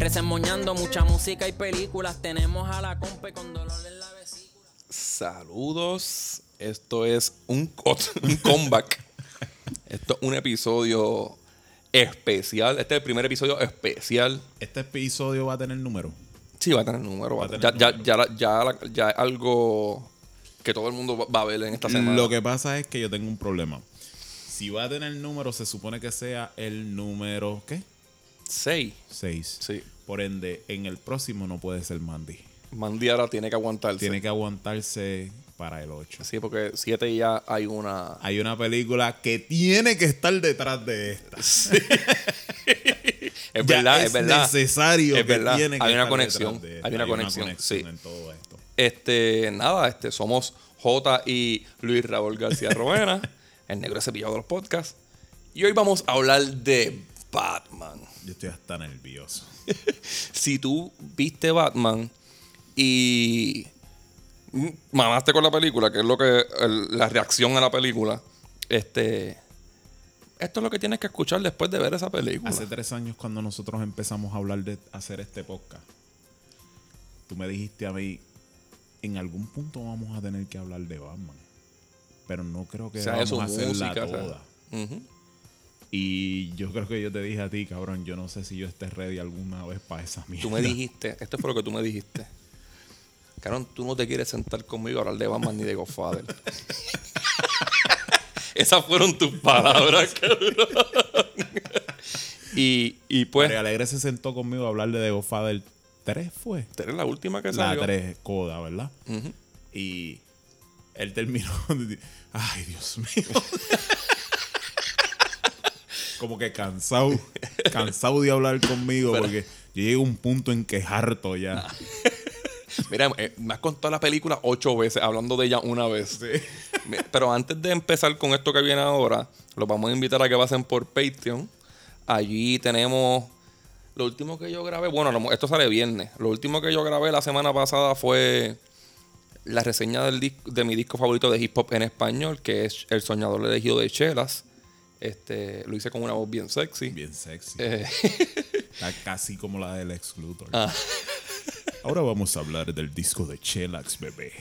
Resemoñando mucha música y películas. Tenemos a la compa con dolor en la vesícula. Saludos. Esto es un, co- un comeback. Esto es un episodio especial. Este es el primer episodio especial. Este episodio va a tener número. Sí, va a tener número. va a- Va a ya, tener ya, número. ya, la- ya, la- ya es algo que todo el mundo va a ver en esta semana. Lo que pasa es que yo tengo un problema. Si va a tener número, se supone que sea el número, ¿qué? Seis. 6. Sí. Por ende, en el próximo no puede ser Mandy. Mandy ahora tiene que aguantarse. Tiene que aguantarse para el 8. Sí, porque siete ya hay una. Hay una película que tiene que estar detrás de esta. Es Ya verdad, es, es verdad. necesario Es que verdad. tiene que Hay una conexión. de esta. Hay una conexión, sí. en todo esto. Este, nada, este, somos J y Luis Raúl García Roena, el negro cepillado de los podcasts. Y hoy vamos a hablar de Batman. Yo estoy hasta nervioso. Si tú viste Batman y mamaste con la película, que es lo que el- la reacción a la película, este, esto es lo que tienes que escuchar después de ver esa película. Hace tres años cuando nosotros empezamos a hablar de hacer este podcast, tú me dijiste a mí, en algún punto vamos a tener que hablar de Batman. Pero no creo que O sea, vamos a hacerla música, toda. Y yo creo que yo te dije a ti, cabrón, yo no sé si yo esté ready alguna vez para esa mierda. Tú me dijiste, esto fue lo que tú me dijiste. Cabrón, tú no te quieres sentar conmigo a hablar de Batman ni de Godfather. Esas fueron tus palabras, cabrón. y, y pues, María Alegre se sentó conmigo a hablar de The Godfather 3, ¿fue? esta es la última que La salió. 3, Coda, ¿verdad? Y él terminó. Ay, Dios mío. Como que cansado. Cansado de hablar conmigo porque yo llego a un punto en que harto ya. Mira, eh, me has contado la película ocho veces, hablando de ella una vez. Mi- Pero antes de empezar con esto que viene ahora, los vamos a invitar a que pasen por Patreon. Allí tenemos. Lo último que yo grabé, bueno, esto sale viernes. Lo último que yo grabé la semana pasada fue la reseña del de mi disco favorito de hip hop en español, que es El Soñador elegido de Chelas. Este, lo hice con una voz bien sexy. Bien sexy. Eh, Está casi como la del ex Luthor. Ah. Ahora vamos a hablar del disco de Chelax, bebé.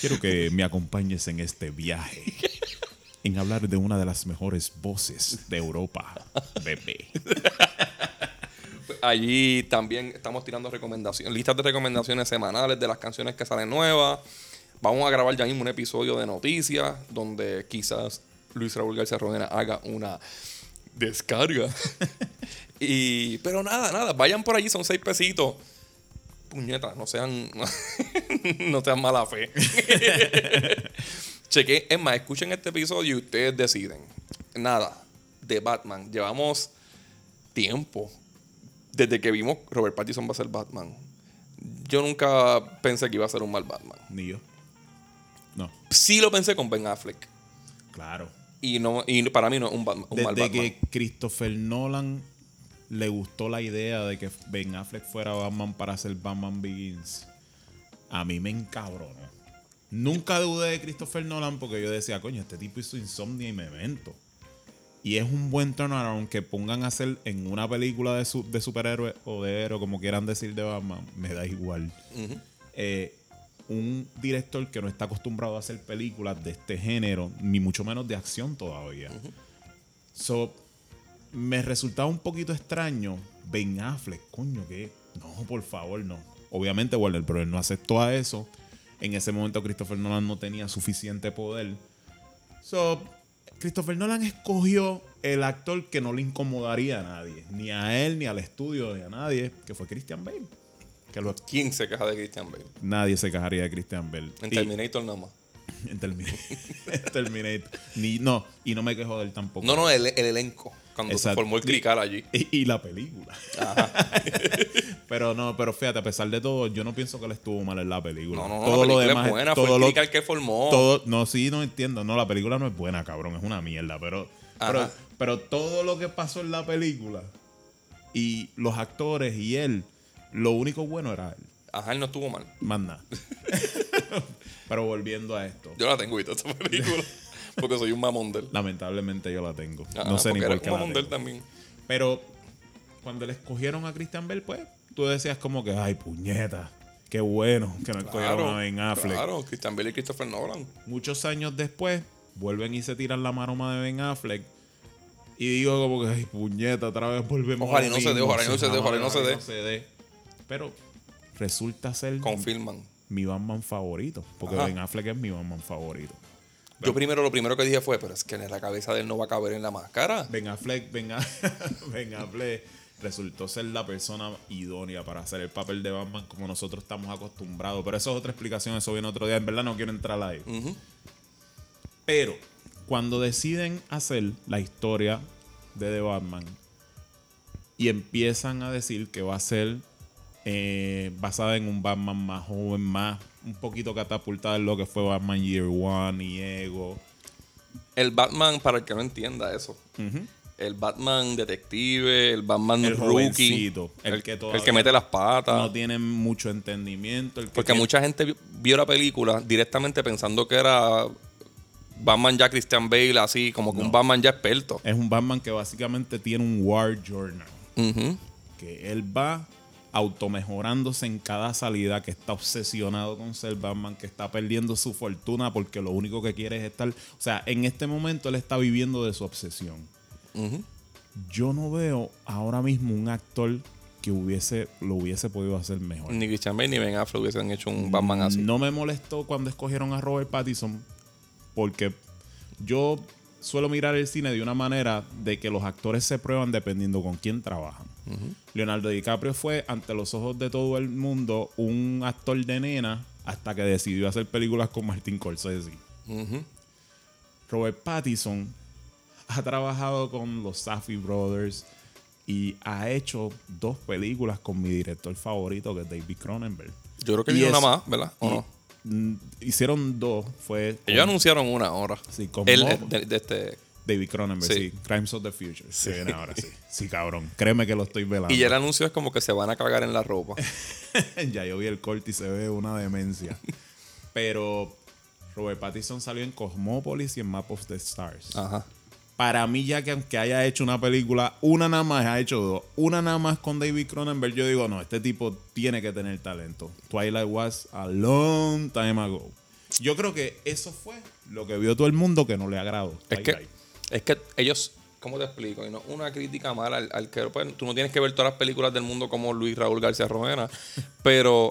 Quiero que me acompañes en este viaje. En hablar de una de las mejores voces de Europa, bebé. Allí también estamos tirando recomendaciones, listas de recomendaciones semanales de las canciones que salen nuevas. Vamos a grabar ya mismo un episodio de noticias donde quizás Luis Raúl García Rodena haga una descarga. y, pero nada, nada, vayan por allí, son seis pesitos. Puñetas, no sean, no sean mala fe. Cheque, es más, escuchen este episodio y ustedes deciden. Nada, de Batman. Llevamos tiempo desde que vimos Robert Pattinson va a ser Batman. Yo nunca pensé que iba a ser un mal Batman. Ni yo. No, Sí lo pensé con Ben Affleck. claro. Y no y para mí no es un, un mal Desde Batman. que Christopher Nolan le gustó la idea de que Ben Affleck fuera Batman para hacer Batman Begins, a mí me encabronó. Nunca dudé de Christopher Nolan porque yo decía, coño, este tipo hizo Insomnia y Memento. Y es un buen turnaround que pongan a hacer en una película de, su- de superhéroe o de héroe, como quieran decir de Batman, me da igual. Eh, un director que no está acostumbrado a hacer películas de este género, ni mucho menos de acción todavía. So, me resultaba un poquito extraño Ben Affleck, coño, que no, por favor, no. Obviamente Warner Bros. no aceptó a eso. En ese momento Christopher Nolan no tenía suficiente poder. So, Christopher Nolan escogió el actor que no le incomodaría a nadie, ni a él, ni al estudio, ni a nadie, que fue Christian Bale. Que lo- ¿Quién se queja de Christian Bale? nadie se quejaría de Christian Bale. En Y- Terminator nada más. En Terminator. En Terminator. Ni, no, y no me quejo de él tampoco. No, no, el, el elenco. Cuando se formó el crical allí. Y, y la película. pero no, pero fíjate, a pesar de todo, yo no pienso que él estuvo mal en la película. No, no, no, todo la lo demás es buena. todo fue el lo- crical que formó. todo, no, sí, no entiendo. No, la película no es buena, cabrón. Es una mierda. Pero, pero todo lo que pasó en la película y los actores y él, lo único bueno era él. Ajá, él no estuvo mal. Más nada. pero volviendo a esto. Yo la tengo esa película. porque soy un mamón de él. Lamentablemente yo la tengo. No sé ni por qué un la mamón tengo. también. Pero cuando le escogieron a Christian Bell, pues tú decías como que, ay, puñeta, qué bueno que no escogieron Claro, a Ben Affleck. claro, Christian Bale y Christopher Nolan. Muchos años después, vuelven y se tiran la maroma de Ben Affleck. Y digo como que, ay, puñeta, otra vez volvemos Ojalá a y no se dé, ojalá y no se dé, ojalá y no se dé. Pero resulta ser Confirman. mi Batman favorito. Porque Ajá. Ben Affleck es mi Batman favorito. Yo primero, lo primero que dije fue, pero es que en la cabeza de él no va a caber en la máscara. Ben Affleck, Ben, A- Ben Affleck resultó ser la persona idónea para hacer el papel de Batman como nosotros estamos acostumbrados. Pero eso es otra explicación, eso viene otro día. En verdad no quiero entrar ahí. Ujú. Pero cuando deciden hacer la historia de The Batman y empiezan a decir que va a ser eh, basada en un Batman más joven, más un poquito catapultada en lo que fue Batman Year One y Ego. El Batman, para el que no entienda eso, el Batman detective, el Batman El rookie, el el, que el todavía que mete las patas. No tienen mucho entendimiento. el que Porque tiene- mucha gente vi- vio la película directamente pensando que era Batman ya Christian Bale, así como que un Batman ya experto. Es un Batman que básicamente tiene un War Journal. Que él va automejorándose en cada salida, que está obsesionado con ser Batman, que está perdiendo su fortuna porque lo único que quiere es estar. O sea, en este momento él está viviendo de su obsesión. Yo no veo ahora mismo un actor que hubiese lo hubiese podido hacer mejor. Ni Christian Bale ni Ben Affleck hubiesen hecho un Batman así. No me molestó cuando escogieron a Robert Pattinson porque yo suelo mirar el cine de una manera de que los actores se prueban dependiendo con quién trabajan. Leonardo DiCaprio fue ante los ojos de todo el mundo un actor de nena hasta que decidió hacer películas con Martin Scorsese. Ujú. Robert Pattinson ha trabajado con los Safdie Brothers y ha hecho dos películas con mi director favorito que es David Cronenberg. Yo creo que vi una más, ¿verdad? ¿O y- no? mm, Hicieron dos. Fue Ellos con anunciaron una ahora. Sí, con El, Mob. de, de este, David Cronenberg, sí. Sí. Crimes of the Future. Se viene ahora, sí. Sí, cabrón. Créeme que lo estoy velando. y ya el anuncio es como que se van a cagar en la ropa. ya yo vi el corte y se ve una demencia. Pero Robert Pattinson salió en Cosmopolis y en Map of the Stars. Ajá. Para mí, ya que aunque haya hecho una película, una nada más, ha hecho dos, una nada más con David Cronenberg, yo digo, no, este tipo tiene que tener talento. Twilight was a long time ago. Yo creo que eso fue lo que vio todo el mundo que no le agradó. Es que. Es que ellos, ¿cómo te explico? Y no una crítica mala al, al que pues, tú no tienes que ver todas las películas del mundo como Luis Raúl García Romera, pero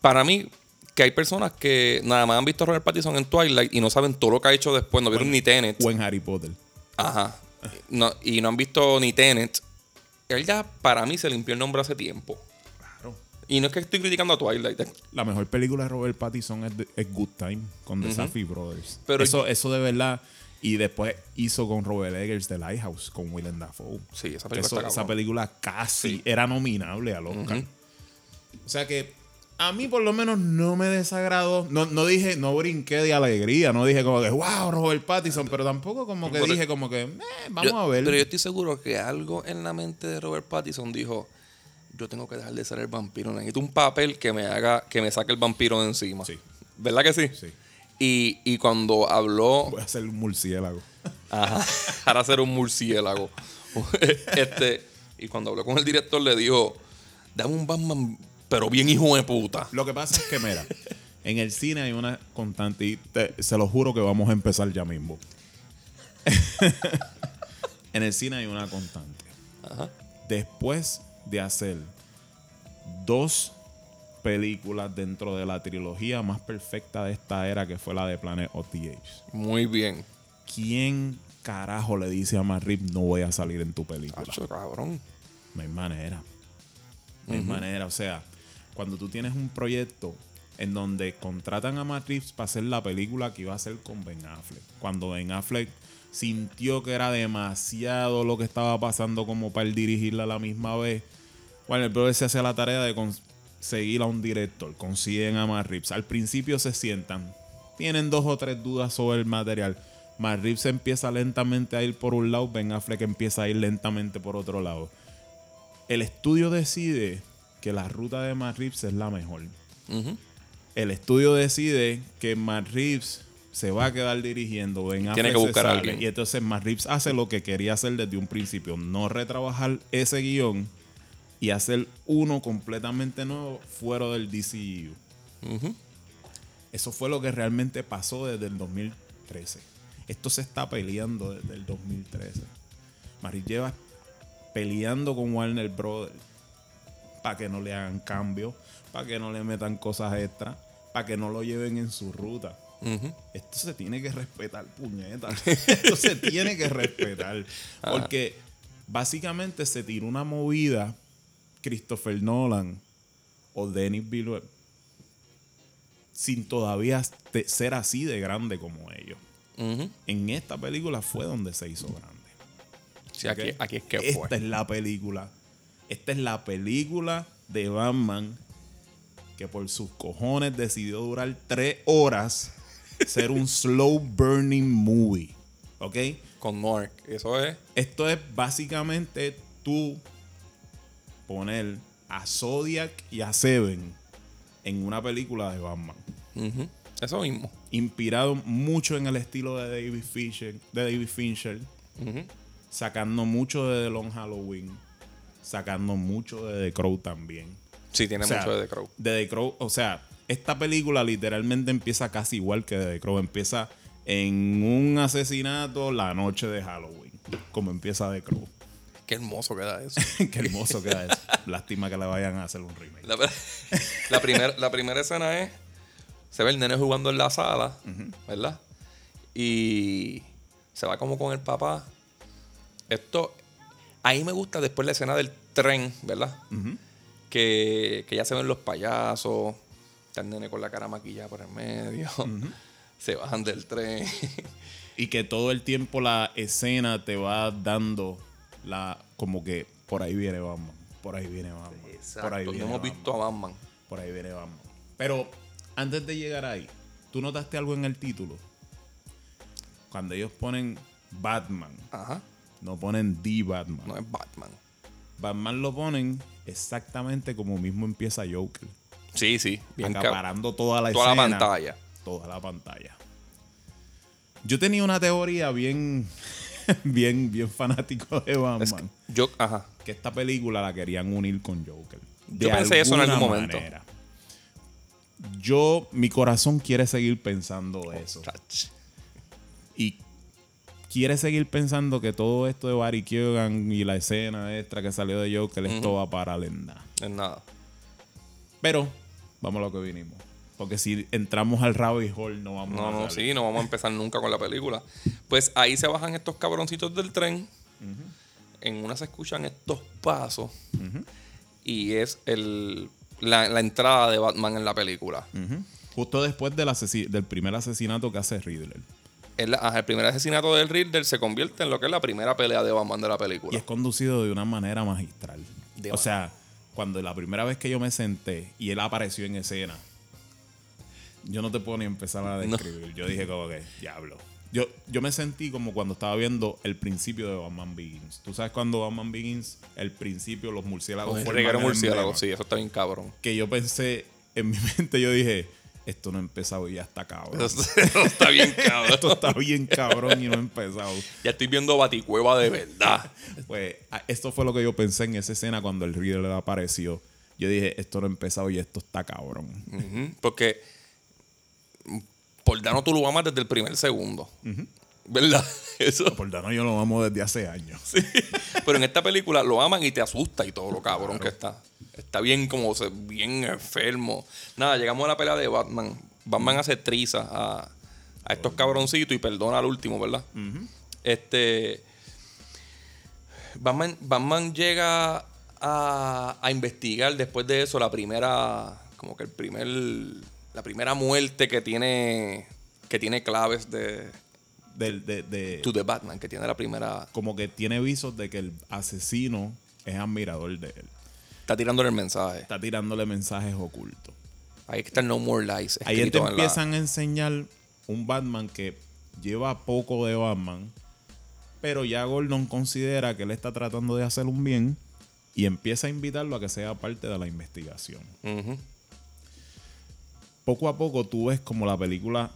para mí que hay personas que nada más han visto a Robert Pattinson en Twilight y no saben todo lo que ha hecho después, no vieron ni Tenet. O en Harry Potter. Ajá. No, y no han visto ni Tenet. Él ya para mí se limpió el nombre hace tiempo. Claro. Y no es que estoy criticando a Twilight. La mejor película de Robert Pattinson es, de- es Good Time con The Safdie Brothers. Pero- eso, eso de verdad. Y después hizo con Robert Eggers The Lighthouse con Willem Dafoe. Sí, esa película Eso- está esa película casi Sí. era nominable al Oscar. O sea que a mí por lo menos no me desagradó. No, no dije, no brinqué de alegría. No dije como que, wow, Robert Pattinson. Pero tampoco como que Pero- dije como que, eh, vamos Yo- a ver. Pero yo estoy seguro que algo en la mente de Robert Pattinson dijo: Yo tengo que dejar de ser el vampiro. Necesito un papel que me haga, que me saque el vampiro de encima. Sí. ¿Verdad que sí? Sí. Y, y cuando habló, Voy a hacer un murciélago. Ajá, para ser un murciélago. este, y cuando habló con el director le dijo, dame un Batman, pero bien hijo de puta. Lo que pasa es que, mira, en el cine hay una constante y te- se lo juro que vamos a empezar ya mismo. en el cine hay una constante. Ajá. Después de hacer dos películas dentro de la trilogía más perfecta de esta era, que fue la de Planet of the Apes, Muy bien. ¿quién carajo le dice a Matt Reeves, no voy a salir en tu película? Acho, cabrón. No hay manera. No hay manera. O sea, cuando tú tienes un proyecto en donde contratan a Matt Reeves para hacer la película que iba a hacer con Ben Affleck. Cuando Ben Affleck sintió que era demasiado lo que estaba pasando como para él dirigirla a la misma vez, bueno, el brother se hace la tarea de conseguir a un director, consiguen a Matt Reeves. Al principio se sientan, tienen dos o tres dudas sobre el material. Matt Reeves empieza lentamente a ir por un lado, Ben Affleck empieza a ir lentamente por otro lado. El estudio decide que la ruta de Matt Reeves es la mejor. El estudio decide que Matt Reeves se va a quedar dirigiendo. Ben Tiene Affleck que se buscar a alguien. Y entonces Matt Reeves hace lo que quería hacer desde un principio. No retrabajar ese guion y hacer uno completamente nuevo fuera del DCU. Ujú. Eso fue lo que realmente pasó desde el 2013. Esto se está peleando desde el 2013. Maris lleva peleando con Warner Brothers para que no le hagan cambios, para que no le metan cosas extra, para que no lo lleven en su ruta. Esto se tiene que respetar, puñeta. Esto se tiene que respetar. Porque básicamente se tiró una movida Christopher Nolan o Denis Villeneuve sin todavía ser así de grande como ellos. En esta película fue donde se hizo grande. Sí, aquí, es que Esta fue. es la película. Esta es la película de Batman que por sus cojones decidió durar tres horas ser un slow burning movie. ¿Ok? Con Nork. Eso es. Esto es básicamente tú poner a Zodiac y a Seven en una película de Batman. Eso mismo. Inspirado mucho en el estilo de David Fincher, de David Fincher sacando mucho de The Long Halloween, sacando mucho de The Crow también. Sí, tiene O sea, mucho de The Crow. De The Crow, o sea, esta película literalmente empieza casi igual que The Crow. Empieza en un asesinato la noche de Halloween, como empieza The Crow. Qué hermoso queda eso. Qué hermoso queda eso. Lástima que le vayan a hacer un remake. La, la, primer- la primera escena es. Se ve el nene jugando en la sala, ¿verdad? Y se va como con el papá. Esto. Ahí me gusta después la escena del tren, ¿verdad? que, que ya se ven los payasos. Está el nene con la cara maquillada por el medio. Se bajan del tren. Y que todo el tiempo la escena te va dando la como que por ahí viene Batman, por ahí viene Batman, por ahí Exacto. Viene hemos Batman. visto a Batman. Por ahí viene Batman. Pero antes de llegar ahí, ¿tú notaste algo en el título? Cuando ellos ponen Batman, Ajá. no ponen The Batman. No es Batman. Batman lo ponen exactamente como mismo empieza Joker. Sí, sí. Bien acaparando toda la Toda la pantalla. Toda la pantalla. Yo tenía una teoría bien, bien, bien fanático de Batman. Es que yo, ajá. que esta película la querían unir con Joker. Yo pensé eso en algún momento. manera. Yo, mi corazón quiere seguir pensando eso. Y quiere seguir pensando que todo esto de Barry Keoghan y la escena extra que salió de Joker, esto va para lenda. Es nada. Pero, vamos a lo que vinimos. Porque si entramos al rabbit hole, no vamos No, a no, sí, no vamos a empezar nunca con la película. Pues ahí se bajan estos cabroncitos del tren. En una se escuchan estos pasos. Y es el, la, la entrada de Batman en la película. Justo después del, del primer asesinato que hace Riddler. El primer asesinato del Riddler se convierte en lo que es la primera pelea de Batman de la Y película. es conducido de una manera magistral. De o sea, cuando la primera vez que yo me senté y él apareció en escena, yo no te puedo ni empezar a describir. Yo dije como que, diablo. Yo, yo me sentí como cuando estaba viendo el principio de Batman Begins. Tú sabes cuando Batman Begins, el principio, los murciélagos. Un forman reguero el murciélago, emblema. sí, eso está bien cabrón. Que yo pensé, en mi mente yo dije, esto no ha empezado y ya está cabrón. Eso está bien cabrón. Esto está bien cabrón y no ha empezado. Ya estoy viendo Baticueva de verdad. Pues esto fue lo que yo pensé en esa escena cuando el Riddler apareció. Yo dije, esto no ha empezado y esto está cabrón. Porque por Dano tú lo amas desde el primer segundo. ¿Verdad? Eso. Por Dano yo lo amo desde hace años. Pero en esta película lo aman y te asusta y todo lo cabrón que está. Está bien como se- bien enfermo. Nada, llegamos a la pelea de Batman. Batman hace triza a, a estos cabroncitos y perdona al último, ¿verdad? Este. Batman, Batman llega a, a investigar después de eso la primera. Como que el primer la primera muerte que tiene que tiene claves de Del- de, de- To the Batman, que tiene la primera. como que tiene visos de que el asesino es admirador de él. Está tirándole el mensaje. Está tirándole mensajes ocultos. Ahí está No More Lies. Ahí te la- empiezan a enseñar un Batman que lleva poco de Batman, pero ya Gordon considera que él está tratando de hacer un bien y empieza a invitarlo a que sea parte de la investigación. Ujú. Poco a poco tú ves como la película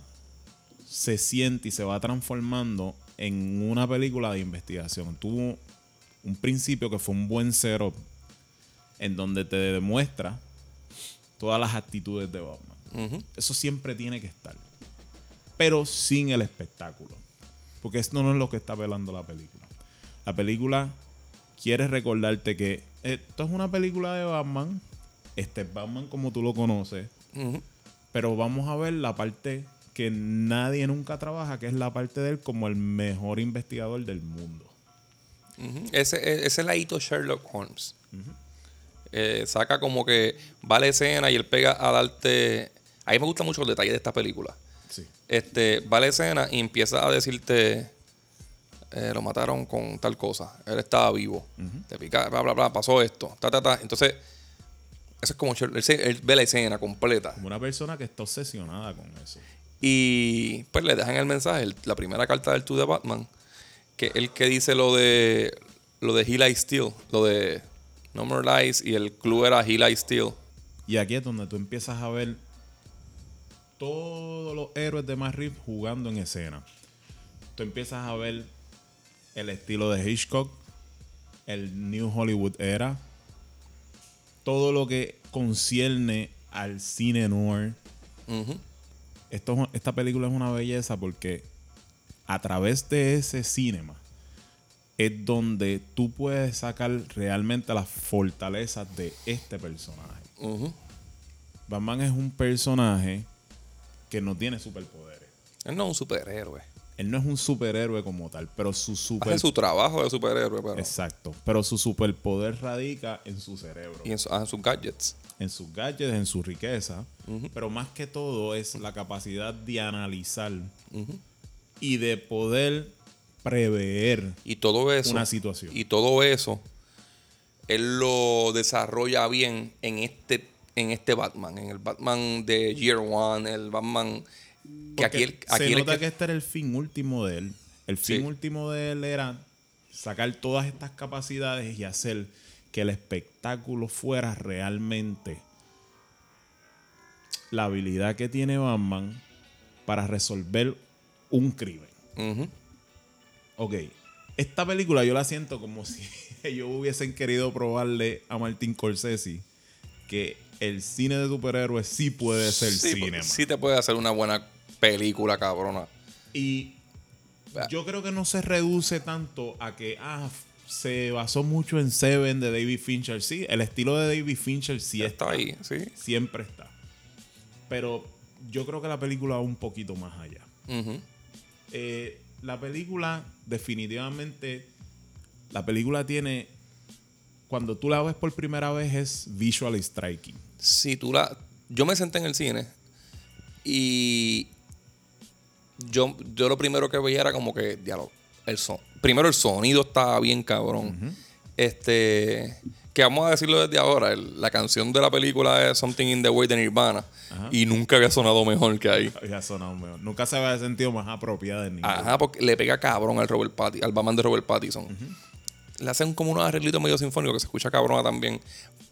se siente y se va transformando en una película de investigación. Tuvo un principio que fue un buen setup en donde te demuestra todas las actitudes de Batman. Eso siempre tiene que estar. Pero sin el espectáculo. Porque esto no es lo que está velando la película. La película quiere recordarte que esto es una película de Batman. Este es Batman como tú lo conoces. Pero vamos a ver la parte que nadie nunca trabaja, que es la parte de él como el mejor investigador del mundo. Ese, e- ese es la hito Sherlock Holmes. Eh, saca como que va a la escena y él pega a darte. A mí me gustan mucho los detalles de esta película. Sí. Este, va a la escena y empieza a decirte. eh, lo mataron con tal cosa. Él estaba vivo. Te pica, bla, bla, bla, pasó esto. Ta, ta, ta. Entonces, eso es como. Él, se- él ve la escena completa. Como una persona que está obsesionada con eso. Y pues le dejan el mensaje, el- la primera carta del To the Batman, que el que dice lo de lo de Steel, lo de No More Lies y el club era Lies Steel. Y aquí es donde tú empiezas a ver todos los héroes de Matt Reeves jugando en escena. Tú empiezas a ver el estilo de Hitchcock, el New Hollywood era, todo lo que concierne al cine noir. Esto, esta película es una belleza porque a través de ese cinema es donde tú puedes sacar realmente las fortalezas de este personaje. Ujú. Batman es un personaje que no tiene superpoderes. Él no es un superhéroe. Él no es un superhéroe como tal, pero su super Hace su trabajo de superhéroe, pero. exacto, pero su superpoder radica en su cerebro, Y en, su- ah, en sus gadgets. en sus gadgets, en su riqueza, pero más que todo es la capacidad de analizar y de poder prever Y todo eso. una situación. Y todo eso. Él lo desarrolla bien en este, en este Batman. En el Batman de Year One. El Batman. Que aquí, el, Porque aquí se el nota que- que este era el fin último de él. El fin Sí. último de él era sacar todas estas capacidades y hacer que el espectáculo fuera realmente la habilidad que tiene Batman para resolver un crimen. Ujú. Ok, esta película yo la siento como si ellos hubiesen querido probarle a Martin Scorsese que el cine de superhéroes sí puede ser Sí, cinema. sí te puede hacer una buena película, cabrona. Y yo creo que no se reduce tanto a que ah, se basó mucho en Seven de David Fincher. Sí, el estilo de David Fincher sí está ahí, sí. Siempre está. Pero yo creo que la película va un poquito más allá. Eh, la película, definitivamente, la película tiene. Cuando tú la ves por primera vez, es visually striking. Si tú la. Yo me senté en el cine y. Yo, yo lo primero que veía era como que. Diálogo. El son, primero el sonido estaba bien cabrón. Este. Que vamos a decirlo desde ahora. el- la canción de la película es Something in the Way de Nirvana. Ajá. Y nunca había sonado mejor que ahí. Ya sonado mejor. Nunca se había sentido más apropiada en ningún Ajá, porque le pega cabrón al Robert Patti, al Batman de Robert Pattinson. Le hacen como unos arreglitos medio sinfónicos que se escucha cabrona también.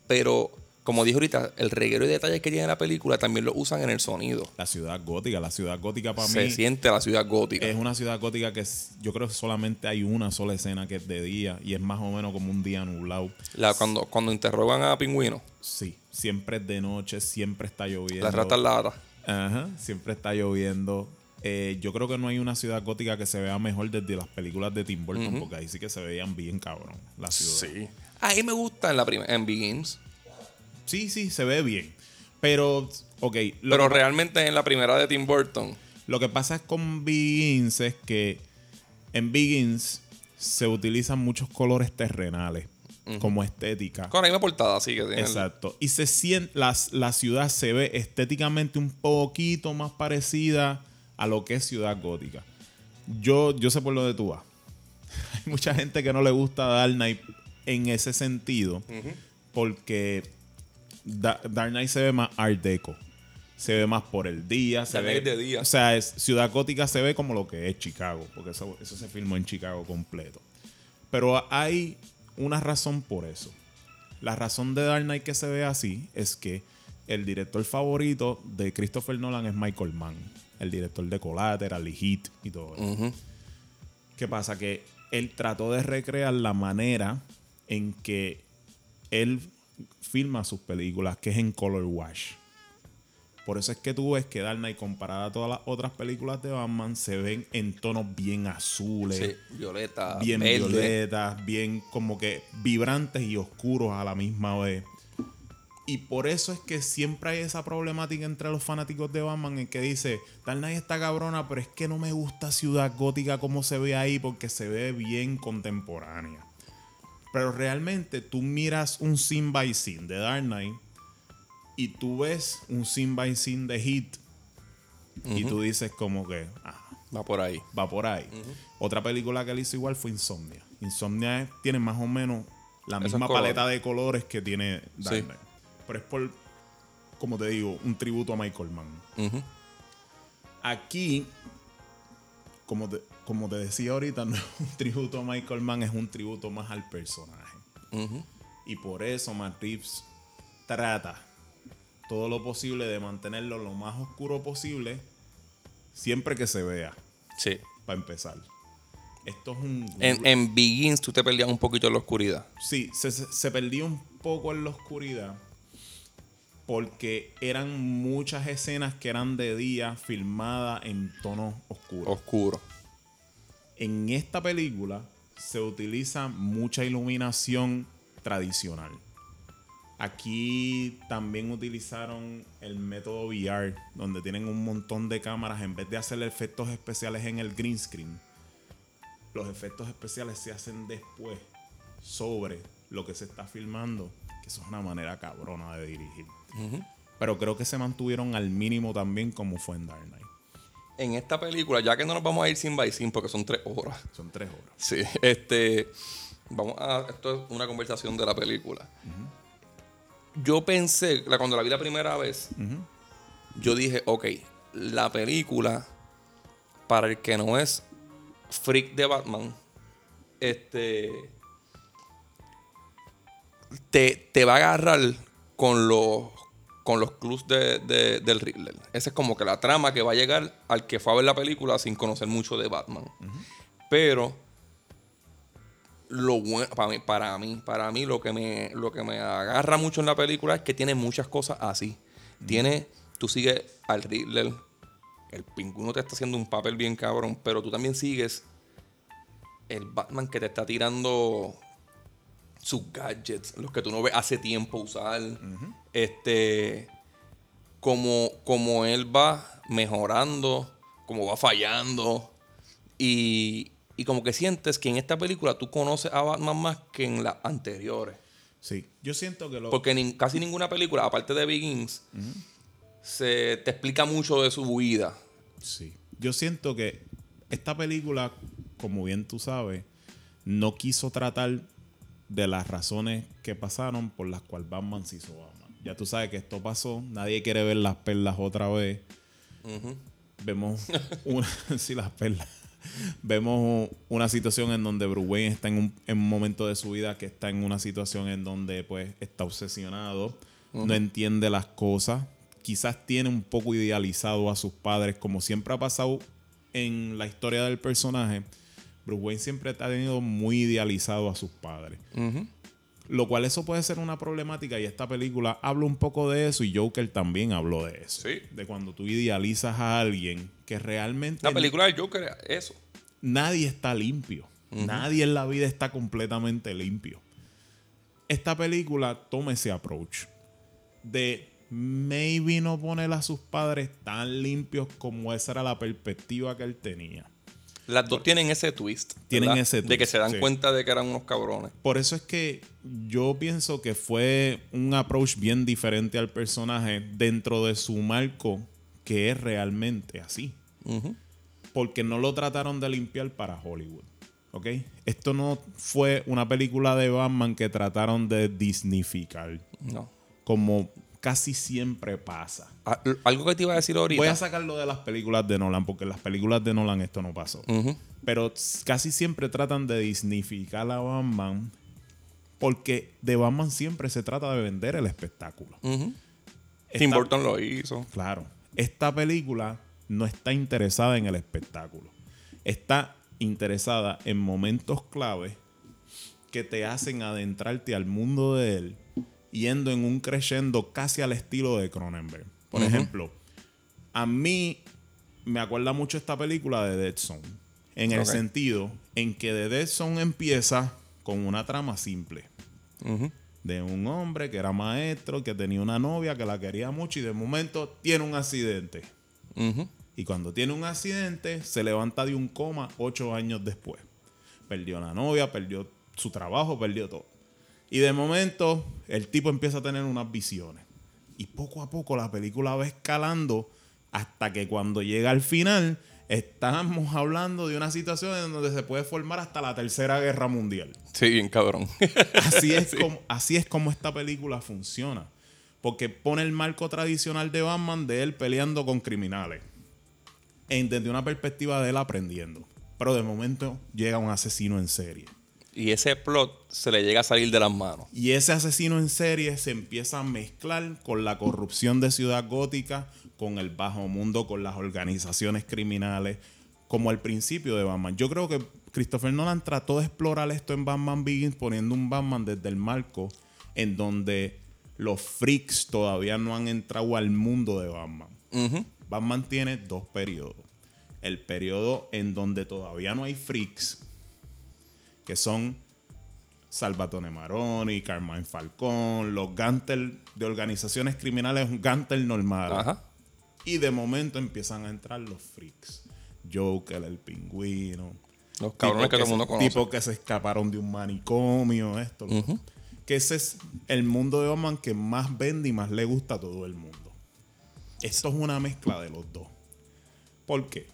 Pero, como dije ahorita, el reguero de detalles que tiene la película también lo usan en el sonido. La ciudad gótica. La ciudad gótica para Se mí siente la ciudad gótica. es una ciudad gótica que yo creo que solamente hay una sola escena que es de día y es más o menos como un día nublado. La- cuando, cuando interrogan a Pingüino, Sí, siempre es de noche, siempre está lloviendo. las ratas latas. Ajá, siempre está lloviendo. Eh, yo creo que no hay una ciudad gótica que se vea mejor desde las películas de Tim Burton, porque ahí sí que se veían bien cabrón la ciudad. Sí. Ahí me gusta en la primera, en Begins. Sí, sí, se ve bien. Pero, ok, lo, Pero que, realmente en la primera de Tim Burton. lo que pasa con Begins es que en Begins se utilizan muchos colores terrenales. como estética. Con la misma portada, así que tiene el- Exacto. Y se siente, las- la ciudad se ve estéticamente un poquito más parecida a lo que es Ciudad Gótica. Yo, yo sé por dónde tú vas. Hay mucha gente que no le gusta Dark Knight en ese sentido. Porque Da- Dark Knight se ve más art deco. Se ve más por el día. Se ve, de día. O sea, es- Ciudad Gótica se ve como lo que es Chicago. Porque eso, eso se filmó en Chicago completo. Pero hay una razón por eso. La razón de Dark Knight que se ve así es que el director favorito de Christopher Nolan es Michael Mann, el director de Collateral y Heat y todo eso. ¿Qué pasa? Que él trató de recrear la manera en que él filma sus películas, que es en color wash. Por eso es que tú ves que Dark Knight, comparada a todas las otras películas de Batman, se ven en tonos bien azules Sí, bien verde. violetas, bien como que vibrantes y oscuros a la misma vez. Y por eso es que siempre hay esa problemática entre los fanáticos de Batman en que dice, Dark Knight está cabrona, pero es que no me gusta Ciudad Gótica como se ve ahí porque se ve bien contemporánea. Pero realmente tú miras un scene by scene de Dark Knight y tú ves un scene by scene de Heat y tú dices como que, ah, Va por ahí. va por ahí. Otra película que él hizo igual fue Insomnia. Insomnia es- tiene más o menos la Esos misma colores. paleta de colores que tiene Dark Sí. Knight. Pero es por, como te digo, un tributo a Michael Mann. Aquí, como te, como te decía ahorita, no es un tributo a Michael Mann, es un tributo más al personaje. Y por eso Matt Reeves trata todo lo posible de mantenerlo lo más oscuro posible siempre que se vea, Sí. para empezar. Esto es un... En, en Begins tú te perdías un poquito en la oscuridad. Sí, se, se- perdió un poco en la oscuridad porque eran muchas escenas que eran de día filmadas en tonos oscuros. Oscuro. En esta película se utiliza mucha iluminación tradicional. Aquí también utilizaron el método VR, donde tienen un montón de cámaras. En vez de hacer efectos especiales en el green screen, los efectos especiales se hacen después sobre lo que se está filmando, que eso es una manera cabrona de dirigir. Pero creo que se mantuvieron al mínimo también como fue en Dark Knight. En esta película, ya que no nos vamos a ir sin by sin porque son tres horas. Son tres horas. Sí, este. Vamos a. Esto es una conversación de la película. Yo pensé, cuando la vi la primera vez, yo dije, ok, la película, para el que no es freak de Batman, este. Te, te va a agarrar con los con los clues de, de- del Riddler. Esa es como que la trama que va a llegar al que fue a ver la película sin conocer mucho de Batman. Pero lo bueno para mí, para mí, para mí lo que me lo que me agarra mucho en la película es que tiene muchas cosas así. Tiene tú sigues al Riddler, el pingüino te está haciendo un papel bien cabrón, pero tú también sigues el Batman que te está tirando sus gadgets, los que tú no ves hace tiempo usar. Este como, como él va mejorando, como va fallando. Y, y como que sientes que en esta película tú conoces a Batman más que en las anteriores. Sí, yo siento que lo... Porque casi ninguna película, aparte de Begins, se te explica mucho de su vida. Sí. Yo siento que esta película, como bien tú sabes, no quiso tratar de las razones que pasaron por las cuales Batman se hizo Batman. Ya tú sabes que esto pasó, nadie quiere ver las perlas otra vez. Vemos una, sí, las perlas. Vemos una situación en donde Bruce Wayne está en un, en un momento de su vida que está en una situación en donde pues está obsesionado, no entiende las cosas, quizás tiene un poco idealizado a sus padres, como siempre ha pasado en la historia del personaje. Bruce Wayne siempre ha tenido muy idealizado a sus padres. Lo cual eso puede ser una problemática y esta película habla un poco de eso y Joker también habló de eso. Sí. De cuando tú idealizas a alguien que realmente La película del Joker es eso. nadie está limpio. Nadie en la vida está completamente limpio. Esta película toma ese approach de maybe no poner a sus padres tan limpios como esa era la perspectiva que él tenía. Las dos tienen ese twist. Tienen ¿verdad? ese De que twist, se dan sí. cuenta de que eran unos cabrones. Por eso es que yo pienso que fue un approach bien diferente al personaje dentro de su marco que es realmente así. Porque no lo trataron de limpiar para Hollywood. ¿Ok? Esto no fue una película de Batman que trataron de disneyficar. No. Como casi siempre pasa. Ah, Algo que te iba a decir ahorita. Voy a sacarlo de las películas de Nolan, porque en las películas de Nolan esto no pasó. Pero casi siempre tratan de disnificar a Batman porque de Batman siempre se trata de vender el espectáculo. Ujú. Esta- Tim Burton lo hizo. Claro, esta película no está interesada en el espectáculo. Está interesada en momentos clave que te hacen adentrarte al mundo de él, yendo en un crescendo casi al estilo de Cronenberg. Por ejemplo, a mí me acuerda mucho esta película de Dead Zone. En el sentido en que The Dead Zone empieza con una trama simple de un hombre que era maestro, que tenía una novia que la quería mucho y de momento tiene un accidente. Y cuando tiene un accidente, se levanta de un coma ocho años después. Perdió la novia, perdió su trabajo, perdió todo. Y de momento, el tipo empieza a tener unas visiones. Y poco a poco la película va escalando hasta que cuando llega al final, estamos hablando de una situación en donde se puede formar hasta la tercera guerra mundial. Sí, bien cabrón. Así es, como, así es como esta película funciona. Porque pone el marco tradicional de Batman de él peleando con criminales. En- desde una perspectiva de él aprendiendo. Pero de momento llega un asesino en serie. Y ese plot se le llega a salir de las manos. Y ese asesino en serie se empieza a mezclar con la corrupción de Ciudad Gótica, con el bajo mundo, con las organizaciones criminales, como al principio de Batman. Yo creo que Christopher Nolan trató de explorar esto en Batman Begins poniendo un Batman desde el marco en donde los freaks todavía no han entrado al mundo de Batman. Batman tiene dos periodos. El periodo en donde todavía no hay freaks, que son Salvatore Maroni, Carmine Falcón, los Gantel de organizaciones criminales, Gantel normal. Ajá. Y de momento empiezan a entrar los freaks. Joker, el pingüino. Los cabrones que todo el mundo conoce. Tipos que se escaparon de un manicomio, esto. Que ese es el mundo de Batman que más vende y más le gusta a todo el mundo. Esto es una mezcla de los dos. ¿Por qué?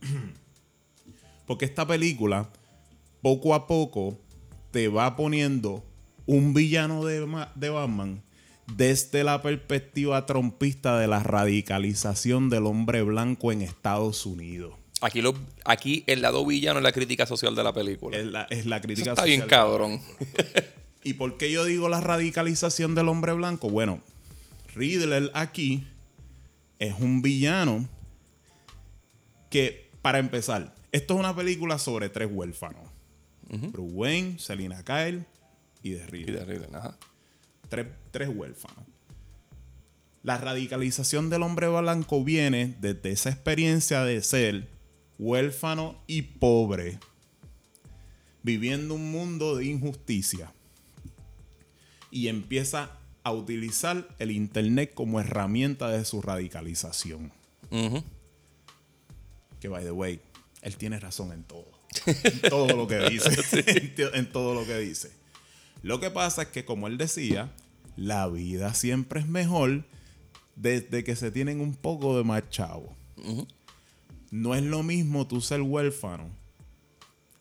Porque esta película, poco a poco, te va poniendo un villano de, Ma- de Batman desde la perspectiva trompista de la radicalización del hombre blanco en Estados Unidos. Aquí, lo, aquí el lado villano es la crítica social de la película. Es la, es la Eso crítica está bien social. cabrón. ¿Y por qué yo digo la radicalización del hombre blanco? Bueno, Riddler aquí es un villano que, para empezar, esto es una película sobre tres huérfanos. Bruce Wayne, Selina Kyle y Y Riddler. de Riddler, ajá. Tres, tres huérfanos. La radicalización del hombre blanco viene desde esa experiencia de ser huérfano y pobre, viviendo un mundo de injusticia. Y empieza a utilizar el Internet como herramienta de su radicalización. Que, by the way, él tiene razón en todo. En todo lo que dice. En to- en todo lo que dice. Lo que pasa es que, como él decía, la vida siempre es mejor desde que se tienen un poco de más chavo. No es lo mismo tú ser huérfano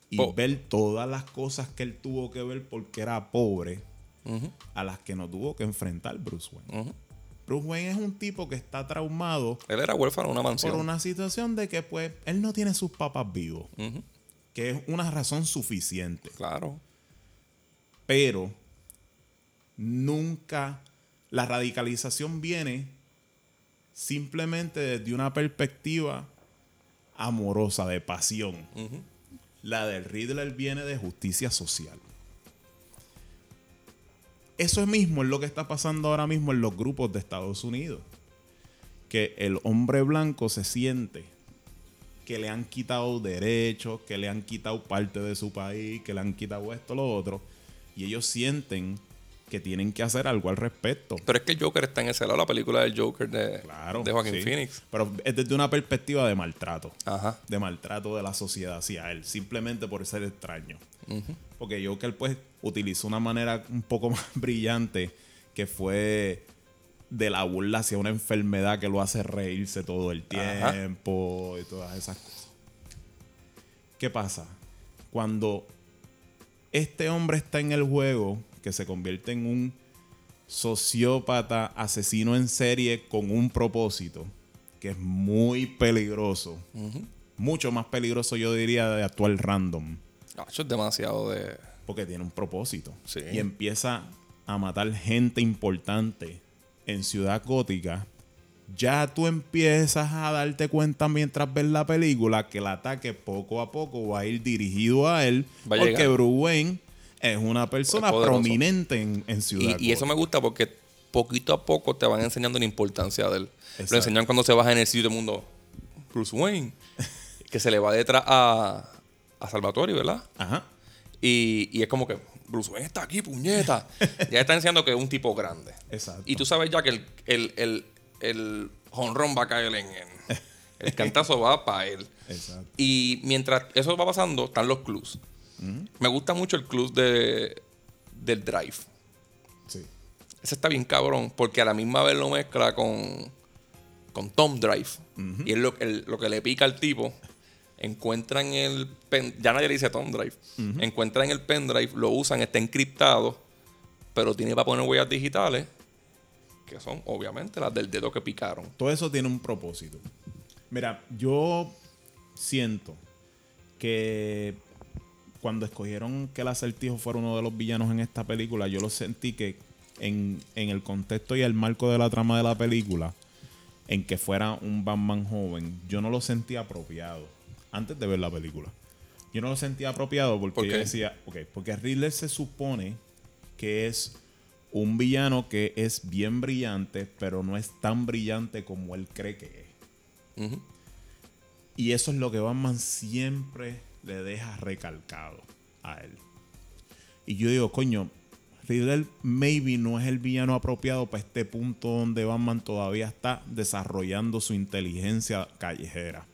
y Po- ver todas las cosas que él tuvo que ver porque era pobre a las que no tuvo que enfrentar Bruce Wayne. Bruce Wayne es un tipo que está traumado Él era huérfano en una mansión. por una situación de que pues él no tiene sus papás vivos. Que es una razón suficiente. Claro. Pero nunca la radicalización viene simplemente desde una perspectiva amorosa, de pasión. La del Riddler viene de justicia social. Eso mismo es lo que está pasando ahora mismo en los grupos de Estados Unidos. Que el hombre blanco se siente que le han quitado derechos, que le han quitado parte de su país, que le han quitado esto, lo otro. Y ellos sienten que tienen que hacer algo al respecto. Pero es que el Joker está en ese lado, la película del Joker de, Claro. de Joaquín sí. Phoenix. Pero es desde una perspectiva de maltrato. Ajá. De maltrato de la sociedad hacia él. Simplemente por ser extraño. Porque Joker, pues, utilizó una manera un poco más brillante que fue de la burla hacia una enfermedad que lo hace reírse todo el Ajá. tiempo y todas esas cosas. ¿Qué pasa? Cuando este hombre está en el juego, que se convierte en un sociópata, asesino en serie con un propósito, que es muy peligroso. Mucho más peligroso, yo diría, de actuar random. Ah, eso es demasiado de. Porque tiene un propósito. Sí. Y empieza a matar gente importante en Ciudad Gótica. Ya tú empiezas a darte cuenta mientras ves la película que el ataque poco a poco va a ir dirigido a él. Va porque llegar. Bruce Wayne es una persona Es prominente en, en Ciudad Y, y eso me gusta porque poquito a poco te van enseñando la importancia de él. Exacto. Lo enseñan cuando se baja en el sitio del mundo. Bruce Wayne. que se le va detrás a, a Salvatore, ¿verdad? Ajá. Y, y es como que Bruce Wayne está aquí, puñeta. ya está enseñando que es un tipo grande. Exacto. Y tú sabes ya que el, el, el, el jonrón va a caer en él. El cantazo va para él. Exacto. Y mientras eso va pasando, están los clues. Me gusta mucho el clue de, del drive. Sí. Ese está bien cabrón, porque a la misma vez lo mezcla con, con Tom Drive. Y es lo, el- lo que le pica al tipo. Encuentran el pen, ya nadie le dice Tom Drive. Encuentran el pendrive, lo usan, está encriptado, pero tiene para poner huellas digitales, que son obviamente las del dedo que picaron. Todo eso tiene un propósito. Mira, yo siento que cuando escogieron que el acertijo fuera uno de los villanos en esta película, yo lo sentí que en, en el contexto y el marco de la trama de la película, en que fuera un Batman joven, yo no lo sentía apropiado antes de ver la película. Yo no lo sentía apropiado porque ¿Por yo decía, ok, porque Riddler se supone que es un villano que es bien brillante, pero no es tan brillante como él cree que es. Y eso es lo que Batman siempre le deja recalcado a él. Y yo digo, coño, Riddler maybe no es el villano apropiado para este punto donde Batman todavía está desarrollando su inteligencia callejera.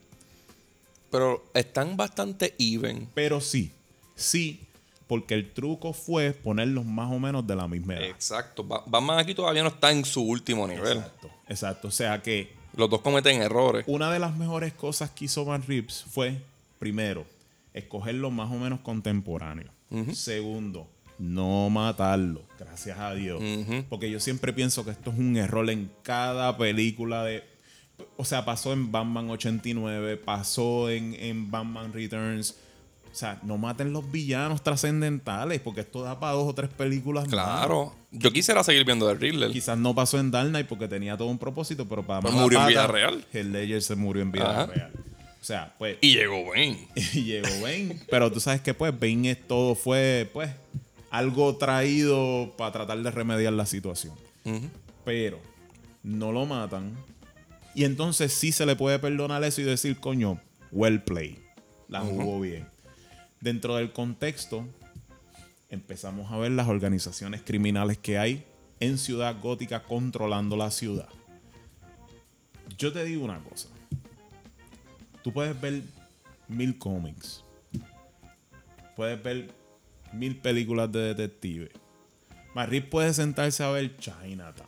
Pero están bastante even. Pero sí, sí, porque el truco fue ponerlos más o menos de la misma edad. Exacto. Ba- Batman aquí todavía no está en su último nivel. Exacto, exacto. O sea que Los dos cometen errores. una de las mejores cosas que hizo Matt Reeves fue, primero, escogerlo más o menos contemporáneo. Segundo, no matarlo, gracias a Dios. Porque yo siempre pienso que esto es un error en cada película de... O sea, pasó en Batman 89, pasó en, en Batman Returns. O sea, no maten los villanos trascendentales, porque esto da para dos o tres películas más. Claro. Yo quisiera seguir viendo The Riddler. Quizás no pasó en Dark Knight porque tenía todo un propósito, pero para Pero murió en vida real. El Ledger se murió en vida Ajá. real. O sea, pues. Y llegó Wayne. Y llegó Bane. pero tú sabes que, pues, Bane es todo fue, pues, algo traído para tratar de remediar la situación. Pero no lo matan. Y entonces sí se le puede perdonar eso y decir, coño, well played. La jugó bien. Dentro del contexto, empezamos a ver las organizaciones criminales que hay en Ciudad Gótica controlando la ciudad. Yo te digo una cosa. Tú puedes ver mil cómics. Puedes ver mil películas de detective. Marie puede sentarse a ver Chinatown.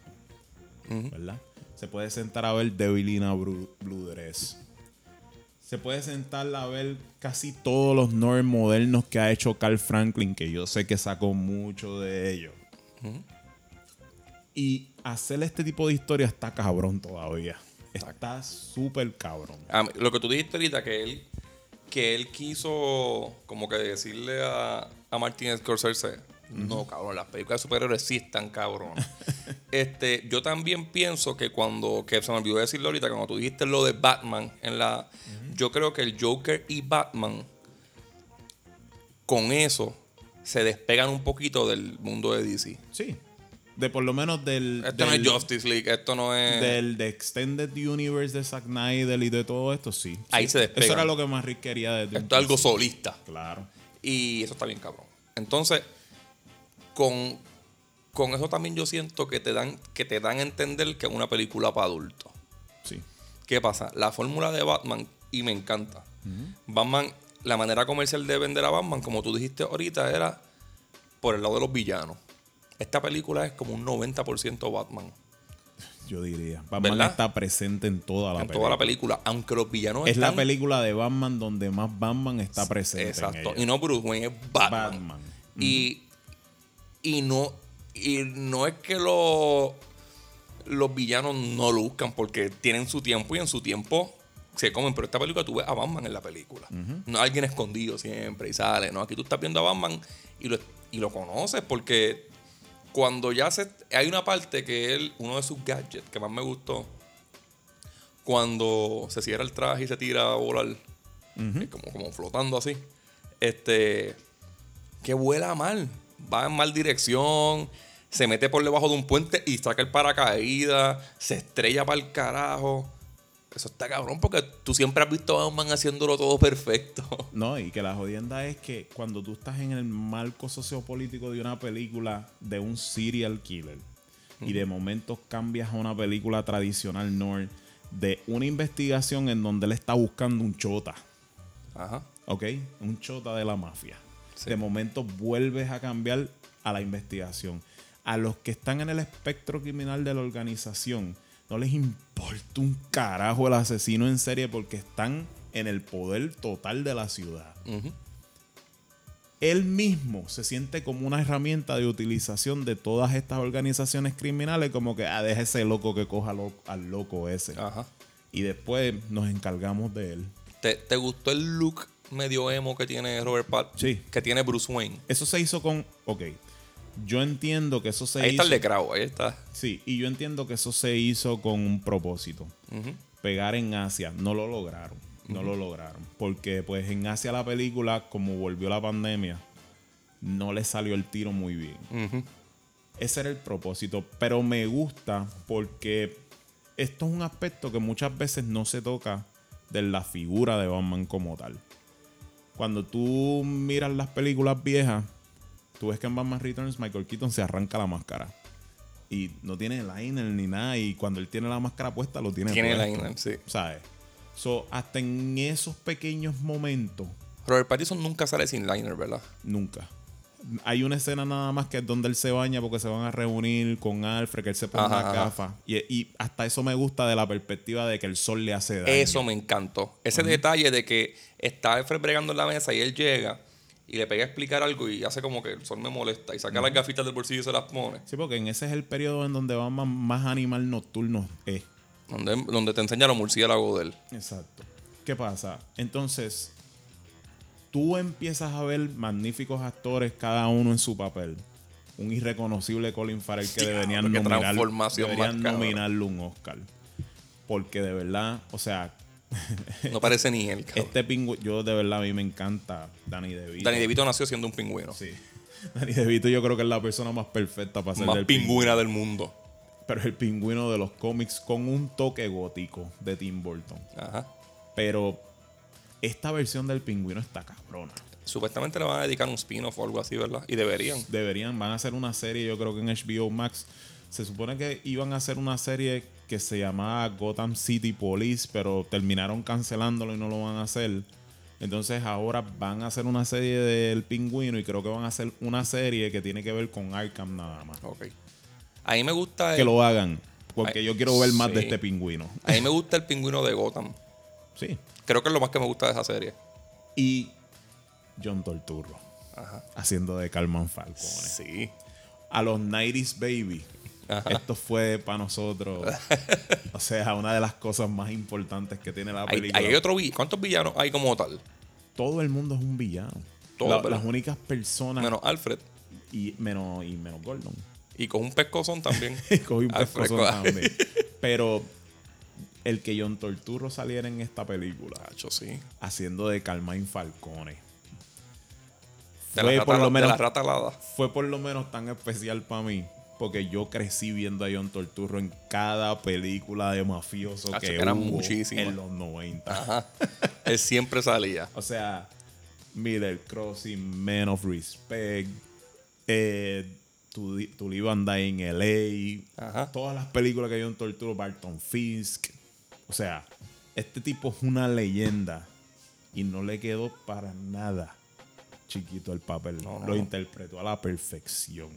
¿Verdad? Se puede sentar a ver Devilina Blue Dress. Se puede sentar a ver casi todos los Norm modernos que ha hecho Carl Franklin, que yo sé que sacó mucho de ellos. Y hacer este tipo de historia está cabrón todavía. Está súper cabrón. Mí- lo que tú dijiste ahorita, que él, que él quiso como que decirle a, a Martin Scorsese, no, cabrón, las películas de superhéroes sí están cabrón. este, yo también pienso que cuando, que se me olvidó decirlo ahorita, cuando tú dijiste lo de Batman, en la, yo creo que el Joker y Batman, con eso, se despegan un poquito del mundo de DC. Sí. De por lo menos del. Esto no es Justice League, esto no es... Del de Extended Universe de Zack Snyder y de todo esto, sí. Ahí Sí. se despegan. Eso era lo que más Rick quería un esto es algo solista. Claro. Y eso está bien cabrón. Entonces, con con eso también yo siento que te dan, que te dan a entender que es una película para adultos. Sí. ¿Qué pasa? La fórmula de Batman, y me encanta. Batman, la manera comercial de vender a Batman, como tú dijiste ahorita, era por el lado de los villanos. Esta película es como un 90% Batman. Yo diría. Batman ¿Verdad? está presente en toda la en película. toda la película. Aunque los villanos Es la película de Batman donde más Batman está presente. en Exacto. ella. Y no Bruce Wayne, es Batman. Batman. Y, y no y no es que los los villanos no lo buscan porque tienen su tiempo y en su tiempo se comen. Pero esta película tú ves a Batman en la película. No alguien escondido siempre y sale. No, aquí tú estás viendo a Batman y lo, y lo conoces porque cuando ya se... Hay una parte que él, uno de sus gadgets que más me gustó, cuando se cierra el traje y se tira a volar, como, como flotando así, este, que vuela mal, va en mal dirección, se mete por debajo de un puente y saca el paracaídas, se estrella para el carajo. Eso está cabrón porque tú siempre has visto a Batman haciéndolo todo perfecto. No, y que la jodienda es que cuando tú estás en el marco sociopolítico de una película de un serial killer y de momento cambias a una película tradicional Nord de una investigación en donde él está buscando un chota, Ajá. ¿ok? Un chota de la mafia. Sí. De momento vuelves a cambiar a la investigación. A los que están en el espectro criminal de la organización no les importa un carajo el asesino en serie porque están en el poder total de la ciudad. Él mismo se siente como una herramienta de utilización de todas estas organizaciones criminales, como que, ah, deja ese loco que coja lo- al loco ese. Ajá. Y después nos encargamos de él. ¿Te, te gustó el look medio emo que tiene Robert Pattinson? Sí. Que tiene Bruce Wayne. Eso se hizo con. Ok. Yo entiendo que eso se Ahí está hizo. el de Crow, ahí está. Sí, y yo entiendo que eso se hizo con un propósito. Pegar en Asia. No lo lograron. No lo lograron. Porque, pues, en Asia la película, como volvió la pandemia, no le salió el tiro muy bien. Ese era el propósito. Pero me gusta porque esto es un aspecto que muchas veces no se toca de la figura de Batman como tal. Cuando tú miras las películas viejas, tú ves que en Batman Returns Michael Keaton se arranca la máscara. Y no tiene liner ni nada. Y cuando él tiene la máscara puesta, lo tiene Tiene puesto. liner, sí. ¿Sabes? So, hasta en esos pequeños momentos, Robert Pattinson nunca sale sin liner, ¿verdad? Nunca. Hay una escena nada más que es donde él se baña porque se van a reunir con Alfred, que él se pone Ajá, una ajá. gafa. Y, y hasta eso me gusta de la perspectiva de que el sol le hace daño. Eso me encantó. Ese detalle de que está Alfred bregando en la mesa y él llega y le pega a explicar algo y hace como que el sol me molesta y saca las gafitas del bolsillo y se las pone. Sí, porque en ese es el periodo en donde Batman más animal nocturno es. Donde, donde te enseña los murciélagos de él. Exacto. ¿Qué pasa? Entonces, tú empiezas a ver magníficos actores, cada uno en su papel. Un irreconocible Colin Farrell que Diablo, deberían, nominar, deberían nominarle un Oscar. Porque de verdad, o sea, No parece ni él, cabrón. este pingüino, yo de verdad a mí me encanta Danny DeVito. Danny DeVito nació siendo un pingüino. Sí. Danny DeVito yo creo que es la persona más perfecta para ser Más del pingüina del mundo. Pero es el pingüino de los cómics con un toque gótico de Tim Burton. Ajá. Pero esta versión del pingüino está cabrona. Supuestamente le van a dedicar un spin-off o algo así, ¿verdad? Y deberían. Deberían, van a hacer una serie, yo creo que en HBO Max. Se supone que iban a hacer una serie que se llamaba Gotham City Police, pero terminaron cancelándolo y no lo van a hacer. Entonces ahora van a hacer una serie del pingüino y creo que van a hacer una serie que tiene que ver con Arkham nada más. Ok. A mí me gusta Que lo hagan, porque Ay, yo quiero ver más de este pingüino. a mí me gusta el pingüino de Gotham. Sí. Creo que es lo más que me gusta de esa serie. Y John Torturro Ajá. haciendo de Carmen Falcone. Sí. a los 90s Baby. Ajá. Esto fue para nosotros, o sea, una de las cosas más importantes que tiene la película. hay otro villano. ¿Cuántos villanos hay como tal? Todo el mundo es un villano. Todo, La- las únicas personas Menos Alfred. y menos y menos Gordon. Y con un pescozón también. Cogí un Alfred, pescozón co- también. Pero el que John Torturro saliera en esta película Tacho, sí. haciendo de Carmine Falcone De fue la, por rata, lo menos de la rata alada. fue por lo menos tan especial para mí porque yo crecí viendo a John Torturro en cada película de mafioso Tacho, que que eran hubo muchísimas. en los 90. Ajá. Él siempre salía. O sea, Miller Crossing, Man of Respect, eh, and Die in LA, Ajá. todas las películas que hay en Torturo, Barton Fisk. O sea, este tipo es una leyenda y no le quedó para nada chiquito el papel. No, no, Lo interpretó a la perfección.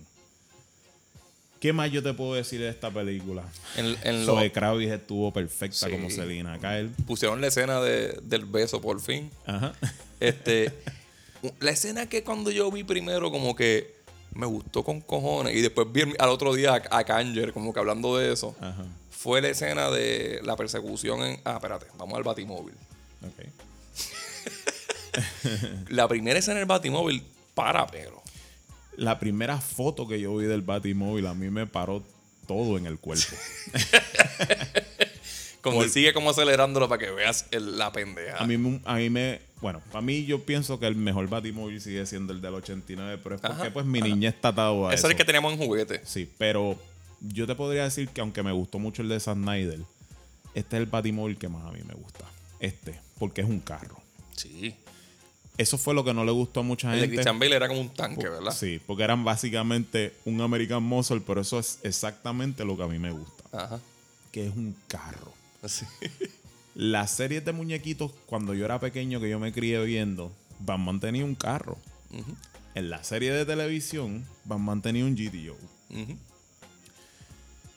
¿Qué más yo te puedo decir de esta película? En, en lo- Zoe Kravitz estuvo perfecta Sí. como Selina Kyle. pusieron la escena de- del beso por fin. Ajá. Este, la escena que cuando yo vi primero como que me gustó con cojones y después vi al otro día a, a Kanger como que hablando de eso, Ajá. Fue la escena de la persecución en... Ah, espérate, vamos al Batimóvil. Ok. La primera escena del Batimóvil para pero. La primera foto que yo vi del Batimóvil a mí me paró todo en el cuerpo. Como él sigue como acelerándolo para que veas el- la pendeja. A mí, me- a mí me. Bueno, para mí yo pienso que el mejor Batimóvil sigue siendo el del 89, pero es porque Ajá, pues mi niña está atado a Ese eso. es el que teníamos en juguete. Sí, pero yo te podría decir que aunque me gustó mucho el de Zack Snyder, este es el Batimóvil que más a mí me gusta. Este, porque es un carro. Sí. Eso fue lo que no le gustó a mucha El de gente. Christian Bale era como un tanque, ¿verdad? Sí, porque eran básicamente un American Muscle, pero eso es exactamente lo que a mí me gusta, Ajá. que es un carro. Sí. Las series de muñequitos, cuando yo era pequeño, que yo me crié viendo, Batman tenía un carro. En la serie de televisión, Batman tenía un GTO. ujú.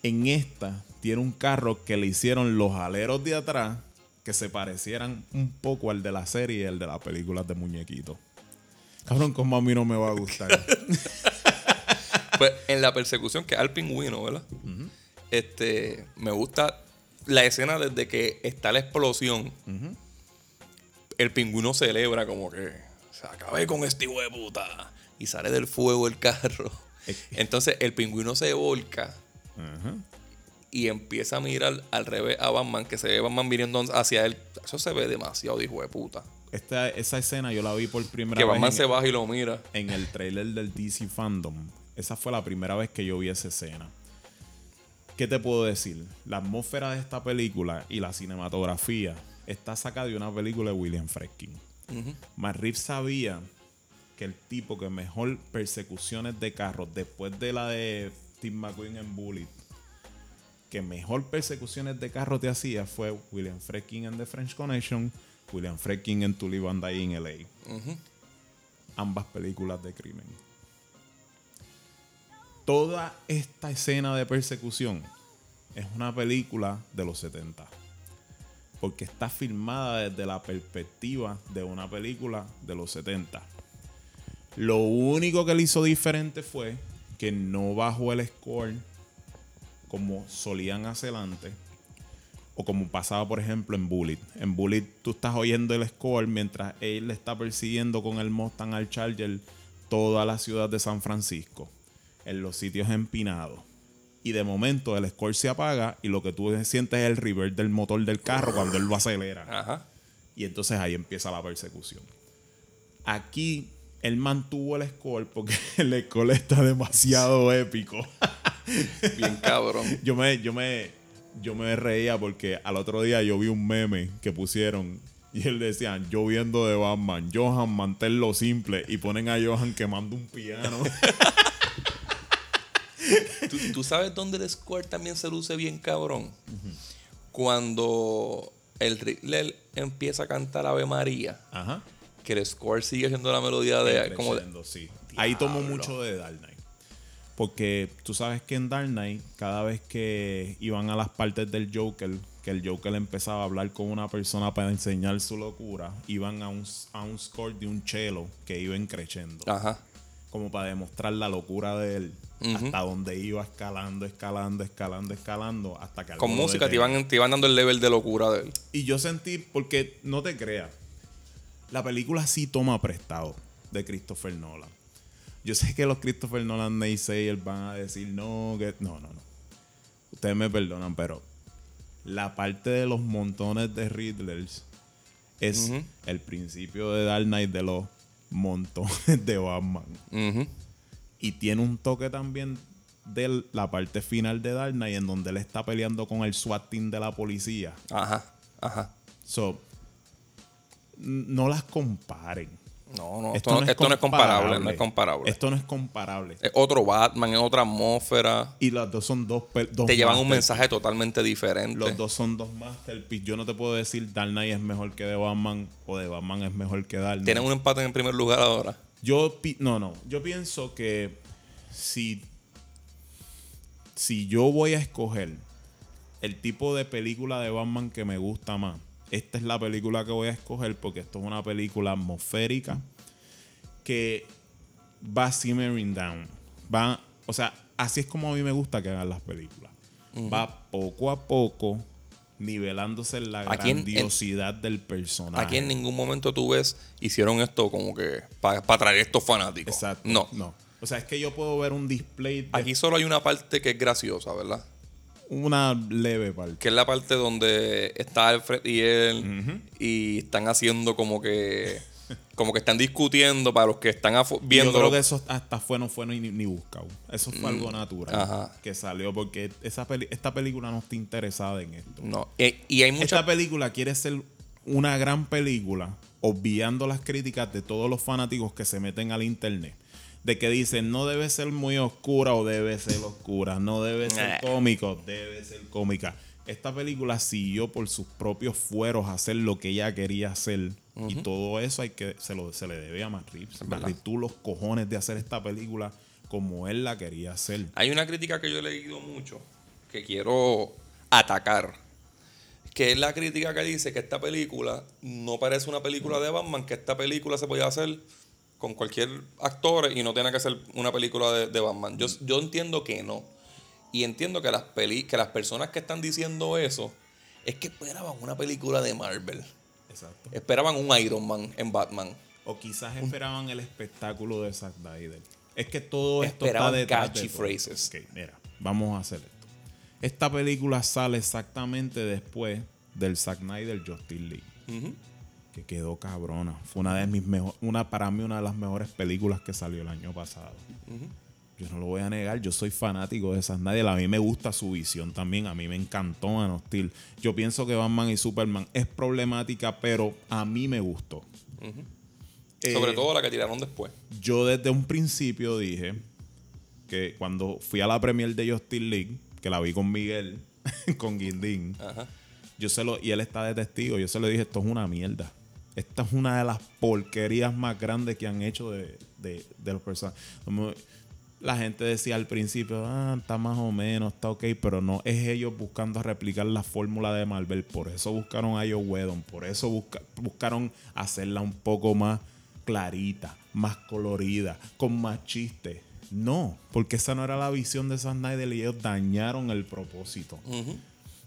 En esta, tiene un carro que le hicieron los aleros de atrás que se parecieran un poco al de la serie y el de las películas de muñequitos. Cabrón, como a mí no me va a gustar. Pues en la persecución, que al pingüino, ¿verdad? Este, me gusta la escena desde que está la explosión. El pingüino celebra como que se acabé con este hijo de puta. Y sale del fuego el carro. Entonces el pingüino se volca Y empieza a mirar al revés a Batman, que se ve Batman viniendo hacia él. Eso se ve demasiado de hijo de puta. Esta, esa escena yo la vi por primera Que vez Batman en, se baja y lo mira. en el trailer del DC Fandom. Esa fue la primera vez que yo vi esa escena. ¿Qué te puedo decir? La atmósfera de esta película y la cinematografía está sacada de una película de William. Matt Reeves sabía que el tipo que mejor persecuciones de carros después de la de Steve McQueen en Bullet, que mejor persecuciones de carros te hacía fue William Friedkin en The French Connection, William Friedkin en To Live and Die in LA. Ambas películas de crimen. Toda esta escena de persecución es una película de los 70. Porque está filmada desde la perspectiva de una película de los 70. Lo único que le hizo diferente fue que no bajó el score como solían hacer antes. O como pasaba, por ejemplo, en Bullet. En Bullet tú estás oyendo el score mientras él le está persiguiendo con el Mustang al Charger toda la ciudad de San Francisco. En los sitios empinados. Y de momento el score se apaga y lo que tú sientes es el reverb del motor del carro cuando él lo acelera. Ajá. Y entonces ahí empieza la persecución. Aquí él mantuvo el score porque el score está demasiado épico. Bien cabrón. Yo me, yo me, yo me reía porque al otro día yo vi un meme que pusieron y él decía, yo viendo de Batman, Johan, manténlo simple y ponen a Johan quemando un piano. ¿Tú, tú sabes dónde el score también se luce bien cabrón? Cuando el Riddler empieza a cantar Ave María, Ajá. Que el score sigue siendo la melodía de... Como de Crescendo, sí. Ahí tomó mucho de Dark Knight. Porque tú sabes que en Dark Knight, cada vez que iban a las partes del Joker, que el Joker empezaba a hablar con una persona para enseñar su locura, iban a un, a un score de un cello que iba creciendo. Ajá. Como para demostrar la locura de él. Hasta donde iba escalando, escalando, escalando, escalando, hasta que... Con música te iban, te iban dando el level de locura de él. Y yo sentí, porque no te creas, la película sí toma prestado de Christopher Nolan. Yo sé que los Christopher Nolan naysayers van a decir, no, que. No, no, no. Ustedes me perdonan, pero la parte de los montones de Riddlers es el principio de Dark Knight de los montones de Batman. Y tiene un toque también de la parte final de Dark Knight en donde él está peleando con el SWAT team de la policía. Ajá. Ajá. So, no las comparen. No, no, esto, no, esto no es comparable, no es comparable. Esto no es comparable. Es otro Batman, es otra atmósfera. Y los dos son dos, dos Te llevan un mensaje totalmente diferente. Los dos son dos masterpieces. Yo no te puedo decir Dark Knight es mejor que The Batman o The Batman es mejor que Dark Knight. Tienen un empate en primer lugar ahora. Yo no, no. Yo pienso que si si yo voy a escoger el tipo de película de Batman que me gusta más, esta es la película que voy a escoger porque esto es una película atmosférica que va simmering down. Va, o sea, así es como a mí me gusta que hagan las películas. Va poco a poco nivelándose la Aquí en- en- grandiosidad del personaje. Aquí en ningún momento tú ves, hicieron esto como que para atraer estos fanáticos. Exacto. No. No. O sea, es que yo puedo ver un display de Aquí solo hay una parte que es graciosa, ¿verdad? Una leve parte. Que es la parte donde está Alfred y él y están haciendo como que como que están discutiendo para los que están viendo Yo creo que eso hasta fue no fue ni, ni buscado. Eso fue algo natural Mm. Ajá. que salió porque esa peli- esta película no está interesada en esto. no y, y hay mucha Esta película quiere ser una gran película, obviando las críticas de todos los fanáticos que se meten al internet. De que dicen, no debe ser muy oscura o debe ser oscura, no debe ser Eh. cómico, debe ser cómica. Esta película siguió por sus propios fueros a hacer lo que ella quería hacer. Y todo eso hay que se, lo, se le debe a Matt Reeves. Matt tuvo los cojones de hacer esta película como él la quería hacer. Hay una crítica que yo he leído mucho que quiero atacar. Que es la crítica que dice que esta película no parece una película de Batman, que esta película se podía hacer con cualquier actor y no tiene que ser una película de, de Batman. Yo, yo entiendo que no. Y entiendo que las, peli, que las personas que están diciendo eso es que esperaban una película de Marvel. Exacto. Esperaban un Iron Man en Batman. O quizás esperaban el espectáculo de Zack Snyder. Es que todo esto Esperaban está detrás de catchy todo. phrases. Ok, mira, vamos a hacer esto. Esta película sale exactamente después del Zack Snyder Justice League. Ujú. Que quedó cabrona. Fue una de mis mejores, una para mí una de las mejores películas que salió el año pasado. Yo no lo voy a negar, yo soy fanático de Zack Snyder. A mí me gusta su visión también. A mí me encantó Man Steel. Yo pienso que Batman y Superman es problemática, pero a mí me gustó. Eh, Sobre todo la que tiraron después. yo desde un principio dije que cuando fui a la premier de Justice League, que la vi con Miguel, con Guindín, Ajá. yo se lo, y él está de testigo, yo se lo dije, esto es una mierda. Esta es una de las porquerías más grandes que han hecho de, de- los personajes. La gente decía al principio, ah, está más o menos, está ok, pero no, es ellos buscando replicar la fórmula de Marvel. Por eso buscaron a Joe Whedon, por eso busca- buscaron hacerla un poco más clarita, más colorida, con más chistes. No, porque esa no era la visión de Zack Snyder y ellos dañaron el propósito.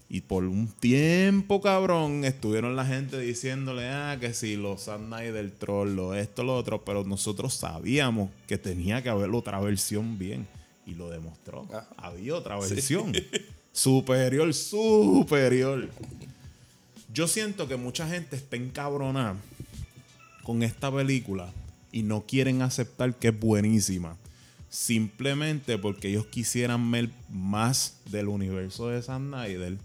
Y por un tiempo, cabrón, estuvieron la gente diciéndole, ah, que si los Zack Snyder troll, lo esto, lo otro, pero nosotros sabíamos que tenía que haber otra versión bien. Y lo demostró. Ajá. Había otra versión. superior, superior. Yo siento que mucha gente está encabronada con esta película y no quieren aceptar que es buenísima. Simplemente porque ellos quisieran ver más del universo de Zack Snyder.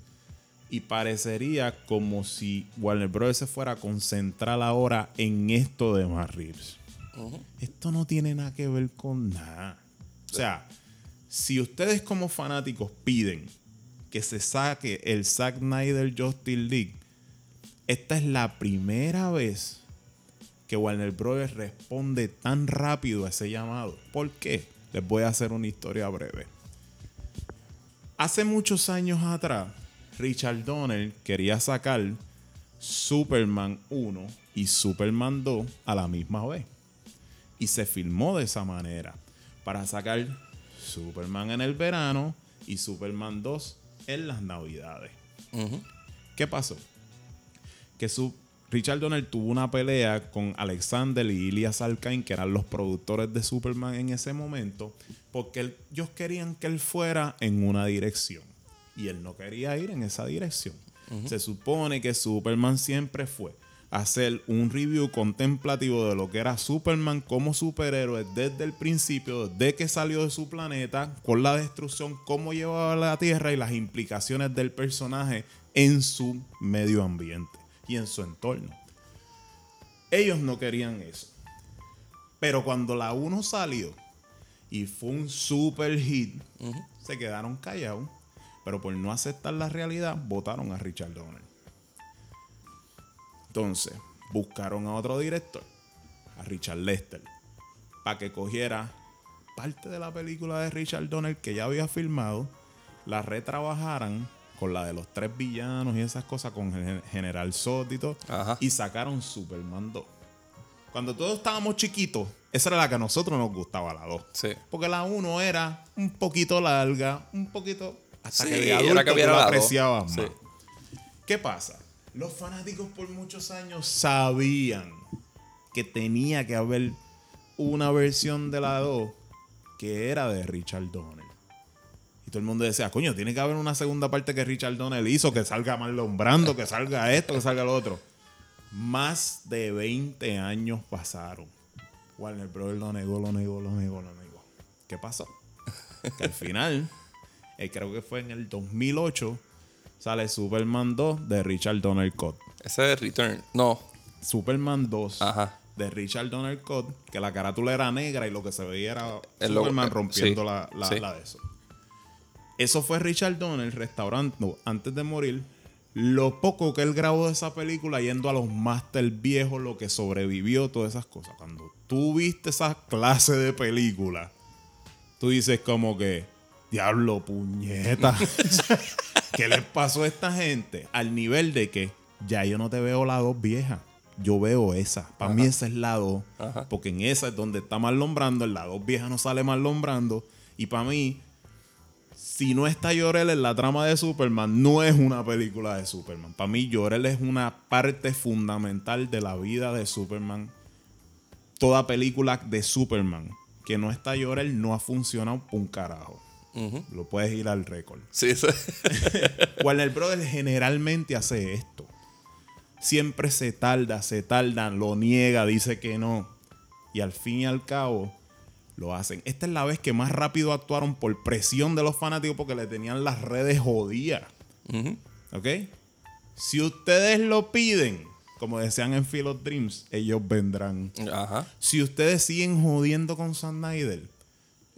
Y parecería como si Warner Bros. se fuera a concentrar ahora en esto de Reeves. Esto no tiene nada que ver con nada. O sea, si ustedes como fanáticos piden que se saque el Zack Snyder Justice League, esta es la primera vez que Warner Bros. responde tan rápido a ese llamado. ¿Por qué? Les voy a hacer una historia breve. Hace muchos años atrás, Richard Donner quería sacar Superman 1 y Superman 2 a la misma vez. Y se filmó de esa manera. Para sacar Superman en el verano y Superman 2 en las navidades. ¿Qué pasó? Que su, Richard Donner tuvo una pelea con Alexander y Elias Alcain, que eran los productores de Superman en ese momento, porque ellos querían que él fuera en una dirección. Y él no quería ir en esa dirección. Se supone que Superman siempre fue hacer un review contemplativo de lo que era Superman como superhéroe desde el principio, desde que salió de su planeta, con la destrucción, cómo llevaba a la Tierra y las implicaciones del personaje en su medio ambiente y en su entorno. Ellos no querían eso. Pero cuando la 1 salió y fue un super hit, se quedaron callados. Pero por no aceptar la realidad, votaron a Richard Donner. Entonces, buscaron a otro director, a Richard Lester, para que cogiera parte de la película de Richard Donner que ya había filmado, la retrabajaran con la de los tres villanos y esas cosas, con el General Zod y todo, Ajá. y sacaron Superman 2. Cuando todos estábamos chiquitos, esa era la que a nosotros nos gustaba, la 2. Sí. Porque la 1 era un poquito larga, un poquito. Hasta Sí, que de adulto que tú dos. apreciabas Sí. más. ¿Qué pasa? Los fanáticos por muchos años sabían que tenía que haber una versión de la 2 que era de Richard Donner. Y todo el mundo decía, coño, tiene que haber una segunda parte que Richard Donner hizo, que salga Marlon Brando, que salga esto, que salga lo otro. Más de 20 años pasaron. Warner Bros. lo negó, lo negó, lo negó, lo negó. ¿Qué pasó? Que al final, eh, creo que fue en el 2008, sale Superman 2 de Richard Donner Scott. Ese es Return. No. Superman 2 Ajajá. de Richard Donner Scott, que la carátula era negra y lo que se veía era El logo, Superman eh, rompiendo sí, la, la- sí. la de eso. Eso fue Richard Donner restaurando antes de morir lo poco que él grabó de esa película yendo a los máster viejos, lo que sobrevivió, todas esas cosas. Cuando tú viste esa clase de película, tú dices como que, diablo, puñeta. ¿Qué les pasó a esta gente? Al nivel de que ya yo no te veo la dos vieja. Yo veo esa. Para mí esa es la dos. Ajá. Porque en esa es donde está Marlon Brando. En la dos vieja no sale Marlon Brando. Y para mí, si no está Llorel en la trama de Superman, no es una película de Superman. Para mí, Llorel es una parte fundamental de la vida de Superman. Toda película de Superman que no está Llorel no ha funcionado un carajo. Lo puedes ir al récord. Sí, sí. Warner Brothers generalmente hace esto. Siempre se tarda, se tarda, lo niega, dice que no. Y al fin y al cabo lo hacen. Esta es la vez que más rápido actuaron por presión de los fanáticos porque le tenían las redes jodidas. ¿Ok? Si ustedes lo piden, como decían en Field of Dreams, ellos vendrán. Ajá. Si ustedes siguen jodiendo con Snyder,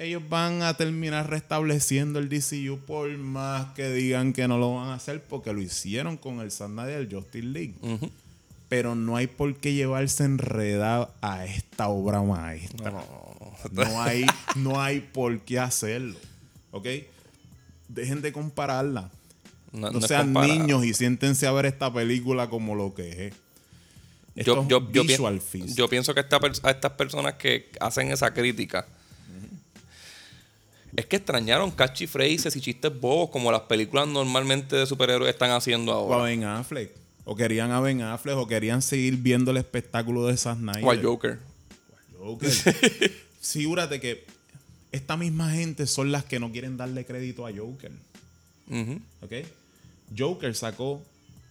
ellos van a terminar restableciendo el DCU por más que digan que no lo van a hacer porque lo hicieron con el Zack Snyder Justice League. Pero no hay por qué llevarse enredado a esta obra maestra. No, No hay, no hay por qué hacerlo. ¿Ok? Dejen de compararla. no, No, sean niños y siéntense a ver esta película como lo que es. Esto Yo, es yo, yo, visual pien- feast. yo pienso que esta a estas personas que hacen esa crítica es que extrañaron catchy phrases y chistes bobos como las películas normalmente de superhéroes están haciendo O a ahora. Ben Affleck. O querían a Ben Affleck. O querían seguir viendo el espectáculo de Zack Snyder. O al Joker. Joker. Figúrate que esta misma gente son las que no quieren darle crédito a Joker. Ujú. ¿Ok? Joker sacó,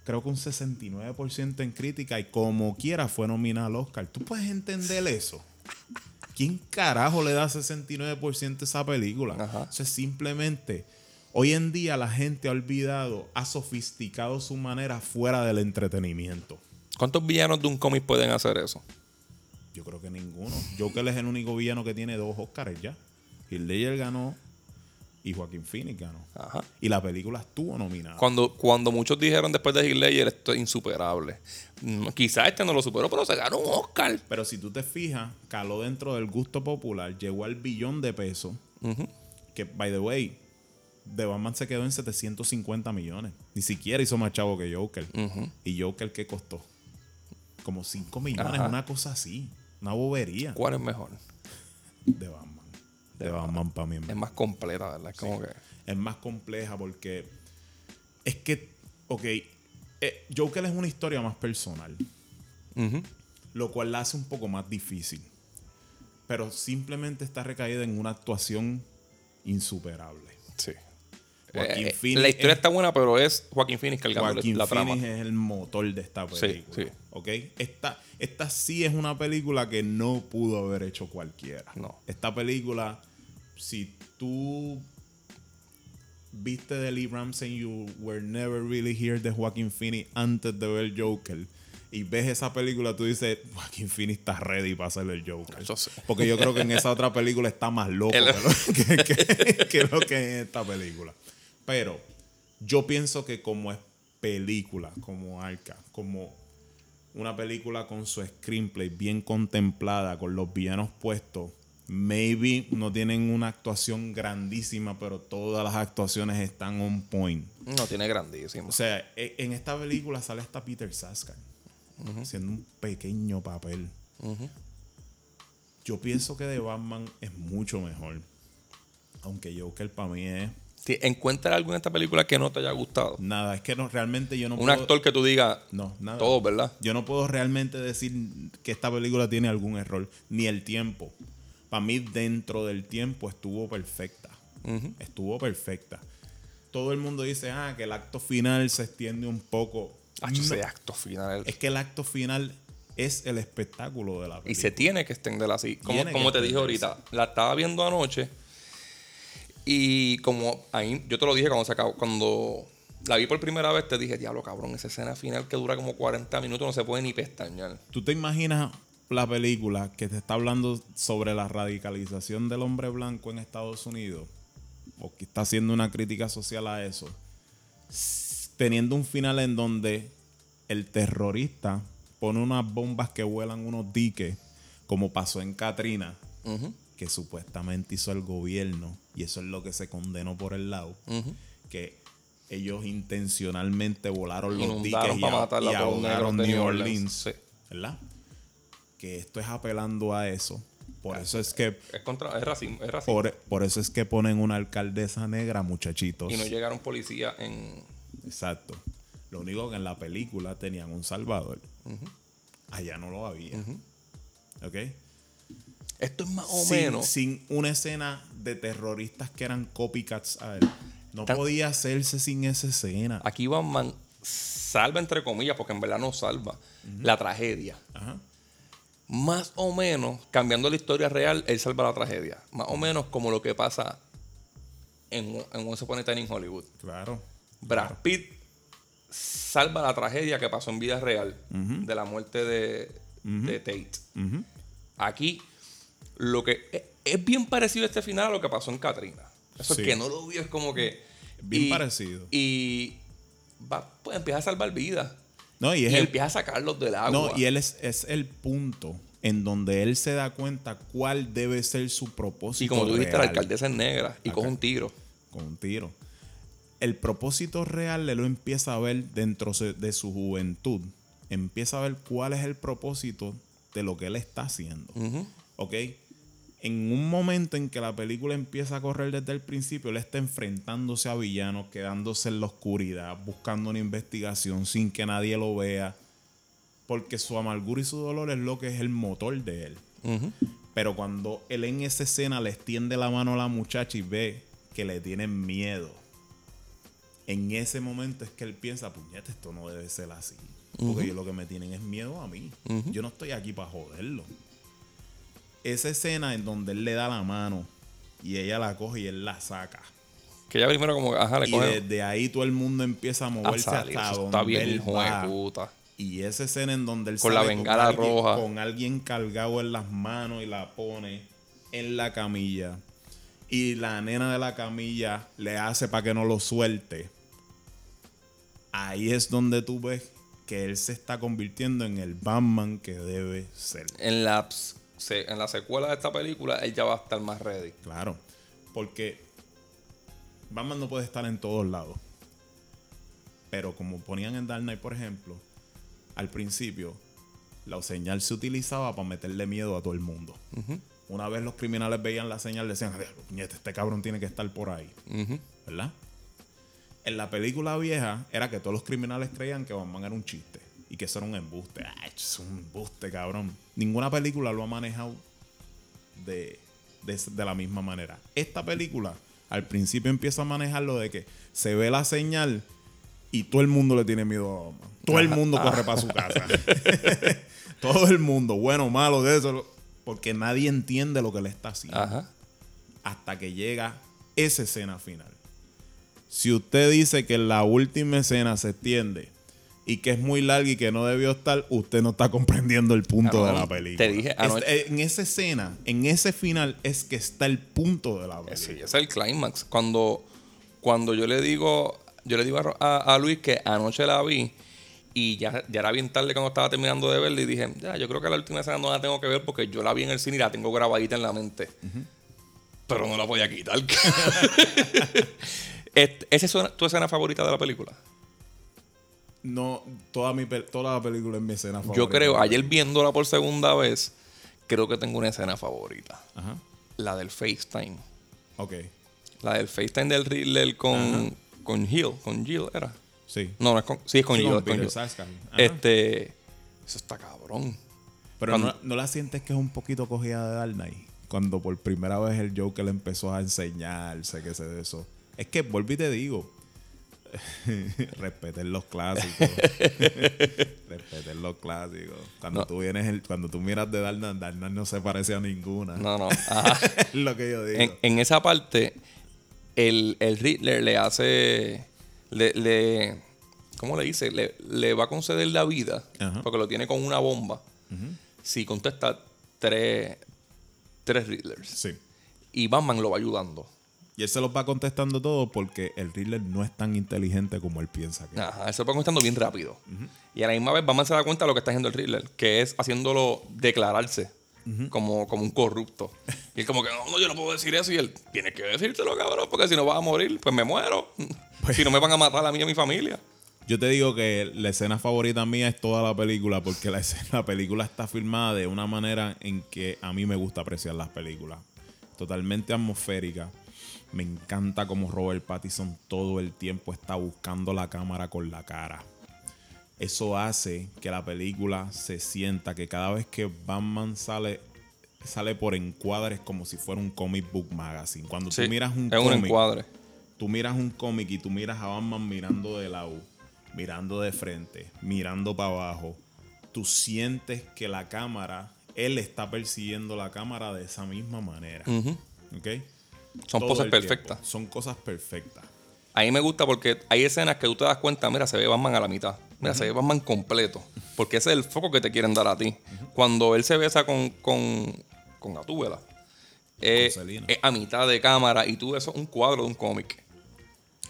creo que un 69% en crítica y como quiera fue nominado al Oscar. ¿Tú puedes entender eso? ¿Quién carajo le da 69% a esa película? Ajá. O sea, simplemente, hoy en día la gente ha olvidado, ha sofisticado su manera fuera del entretenimiento. ¿Cuántos villanos de un cómic pueden hacer eso? Yo creo que ninguno. Joker es el único villano que tiene dos Oscars ya. Heath Ledger ganó y Joaquín Phoenix ganó. Ajá. Y la película estuvo nominada. Cuando, cuando muchos dijeron después de Heath Ledger esto es insuperable. Mm, Quizás este no lo superó, pero se ganó un Oscar. Pero si tú te fijas, caló dentro del gusto popular, llegó al billón de pesos. Ujú. Que, by the way, The Batman se quedó en 750 millones. Ni siquiera hizo más chavo que Joker. Ujú. ¿Y Joker qué costó? Como 5 millones, Ajá. una cosa así. Una bobería. ¿Cuál es mejor? De Batman. De Batman para mí es más completa, ¿verdad? Es como que. es más compleja porque es que, ok, eh, Joker es una historia más personal, lo cual la hace un poco más difícil. Pero simplemente está recaída en una actuación insuperable. Sí. Joaquín Eh, Phoenix la historia es- está buena, pero es Joaquín Phoenix cargando Joaquín la trama. Phoenix es el motor de esta Sí, película. sí. ¿ok? Esta, esta sí es una película que no pudo haber hecho cualquiera. No. Esta película, si tú viste de Lee Ramsey, You Were Never Really Here de Joaquín Phoenix antes de ver Joker, y ves esa película, tú dices, Joaquin Phoenix está ready para hacer el Joker. Porque yo creo que en esa otra película está más loco que, lo que, que- que lo que en esta película. Pero yo pienso que como es película, como Arca, como una película con su screenplay bien contemplada, con los villanos puestos, maybe no tienen una actuación grandísima, pero todas las actuaciones están on point. No, tiene grandísimo. O sea, e- en esta película sale hasta Peter Saskar haciendo un pequeño papel. Yo pienso que de Batman es mucho mejor. Aunque Joker para mí es Si encuentras algo en esta película que no te haya gustado. nada. Es que no, realmente yo no Un puedo. actor que tú digas, No, nada. todos, ¿verdad? Yo no puedo realmente decir que esta película tiene algún error. Ni el tiempo. Para mí, dentro del tiempo estuvo perfecta. Estuvo perfecta. Todo el mundo dice, ah, que el acto final se extiende un poco. Ah, No, ese acto final. Es que el acto final es el espectáculo de la película. Y se tiene que extender así. Como, como te dije ahorita, la estaba viendo anoche. Y como ahí, yo te lo dije cuando se acabó, cuando la vi por primera vez, te dije, diablo cabrón, esa escena final que dura como 40 minutos no se puede ni pestañear. ¿Tú te imaginas la película que te está hablando sobre la radicalización del hombre blanco en Estados Unidos? O que está haciendo una crítica social a eso. Teniendo un final en donde el terrorista pone unas bombas que vuelan unos diques, como pasó en Katrina, que supuestamente hizo el gobierno, y eso es lo que se condenó por el lado, que ellos intencionalmente volaron los Inundaron diques y, a- y New Orleans. Orleans. Sí. ¿Verdad? Que esto es apelando a eso. Por eso es que Es, contra, es racismo. Es racismo. por, por eso es que ponen una alcaldesa negra, muchachitos. y no llegaron policías en. Exacto. Lo único que en la película tenían un salvador. Allá no lo había. ¿Ok? Esto es más o sin, menos. sin una escena de terroristas que eran copycats a él. No Tan- podía hacerse sin esa escena. Aquí Batman salva, entre comillas, porque en verdad no salva la tragedia. Ajá. Más o menos, cambiando la historia real, él salva la tragedia. Más o menos como lo que pasa en, en Once Upon a Time in Hollywood. Claro. Brad Pitt salva la tragedia que pasó en vida real de la muerte de, de Tate. Aquí, lo que es, es bien parecido este final a lo que pasó en Katrina. Eso Sí. es que no lo vio, es como que. Bien parecido. Y va, pues empieza a salvar vidas. No, y Y, es el empieza a sacarlos del agua. No, y él es, es el punto en donde él se da cuenta cuál debe ser su propósito. Y como tú dijiste, la alcaldesa es negra y coge un tiro. Con un tiro. El propósito real él lo empieza a ver dentro de su juventud. Empieza a ver cuál es el propósito de lo que él está haciendo. ¿Ok? En un momento en que la película empieza a correr desde el principio, él está enfrentándose a villanos, quedándose en la oscuridad, buscando una investigación sin que nadie lo vea. Porque su amargura y su dolor es lo que es el motor de él. Pero cuando él en esa escena le extiende la mano a la muchacha y ve que le tienen miedo, en ese momento es que él piensa, puñete, esto no debe ser así. Porque ellos lo que me tienen es miedo a mí. Yo no estoy aquí para joderlo. Esa escena en donde él le da la mano y ella la coge y él la saca. Que ella primero como, ajá, le Y coge desde ahí todo el mundo empieza a a moverse salir. hasta Eso donde está bien, él hijo va. de puta. Y esa escena en donde él Con la sale bengala alguien- roja. con alguien cargado en las manos y la pone en la camilla. Y la nena de la camilla le hace para que no lo suelte. Ahí es donde tú ves que él se está convirtiendo en el Batman que debe ser. En la, se- en la secuela de esta película, él ya va a estar más ready. Claro. Porque Batman no puede estar en todos lados. Pero como ponían en Dark Knight, por ejemplo, al principio, la señal se utilizaba para meterle miedo a todo el mundo. Una vez los criminales veían la señal, decían, "Diablo, puñete, este cabrón tiene que estar por ahí. ¿Verdad? En la película vieja era que todos los criminales creían que Batman era un chiste y que eso era un embuste. Ah, es un embuste, cabrón. Ninguna película lo ha manejado de, de, de la misma manera. Esta película al principio empieza a manejarlo de que se ve la señal y todo el mundo le tiene miedo a Batman. Todo el mundo corre para su casa. todo el mundo, bueno o malo de eso, porque nadie entiende lo que le está haciendo Ajá. hasta que llega esa escena final. Si usted dice que la última escena se extiende y que es muy larga y que no debió estar, usted no está comprendiendo el punto Cabrón, de la película. te dije Es- anoche- en esa escena, en ese final, es que está el punto de la película. Sí, es el clímax. Cuando, cuando yo le digo, yo le digo a, a- a Luis que anoche la vi y ya, ya era bien tarde cuando estaba terminando de verla y dije, ya, yo creo que la última escena no la tengo que ver porque yo la vi en el cine y la tengo grabadita en la mente. Pero no la podía quitar. Este, ¿Esa es tu escena favorita de la película? No, toda, mi, toda la película es mi escena favorita. Yo creo, ayer viéndola por segunda vez, creo que tengo una escena favorita. Ajá. La del FaceTime. Ok. La del FaceTime del Riddler con, con Hill. Con Jill, ¿era? Sí. No, no es con. Sí, es con Sí, Jill. con es con Peter Jill. Este. Eso está cabrón. Pero cuando- no, no la sientes que es un poquito cogida de Dark Knight? Cuando por primera vez el Joker le empezó a enseñarse que se de eso. Es que, vuelvo y te digo, respeten los clásicos. respeten los clásicos. Cuando No. tú vienes, el- cuando tú miras de Dark Knight no se parece a ninguna. No, no. Ajá. es lo que yo digo. en, en esa parte, el, el Riddler le hace. Le, le- ¿Cómo le dice? Le, le va a conceder la vida. Ajá. Porque lo tiene con una bomba. Si contesta tres, tres Riddlers. Sí. Y Batman lo va ayudando. Y él se los va contestando todo porque el Riddler no es tan inteligente como él piensa que es. Ajá, eso va contestando bien rápido. Y a la misma vez Batman se da cuenta de lo que está haciendo el Riddler, que es haciéndolo declararse como, como un corrupto. Y él como que, no, no, yo no puedo decir eso. Y él, tienes que decírtelo, cabrón, porque si no vas a morir, pues me muero. si no me van a matar a mí y a mi familia. Yo te digo que la escena favorita mía es toda la película porque la, escena- la película está filmada de una manera en que a mí me gusta apreciar las películas. Totalmente atmosférica. Me encanta como Robert Pattinson todo el tiempo está buscando la cámara con la cara. Eso hace que la película se sienta que cada vez que Batman sale sale por encuadres como si fuera un comic book magazine. Cuando Sí, tú miras un es un cómic, encuadre. tú miras un cómic y tú miras a Batman mirando de lado, mirando de frente, mirando para abajo, tú sientes que la cámara, él está persiguiendo la cámara de esa misma manera. ¿Ok? Son Todo poses el perfectas. tiempo. Son cosas perfectas. A mí me gusta porque hay escenas que tú te das cuenta, mira, se ve Batman a la mitad. Mira, se ve Batman completo. Porque ese es el foco que te quieren dar a ti. Cuando él se besa con, con, con Gatúbela, eh, Selena. es a mitad de cámara y tú ves es un cuadro de un cómic.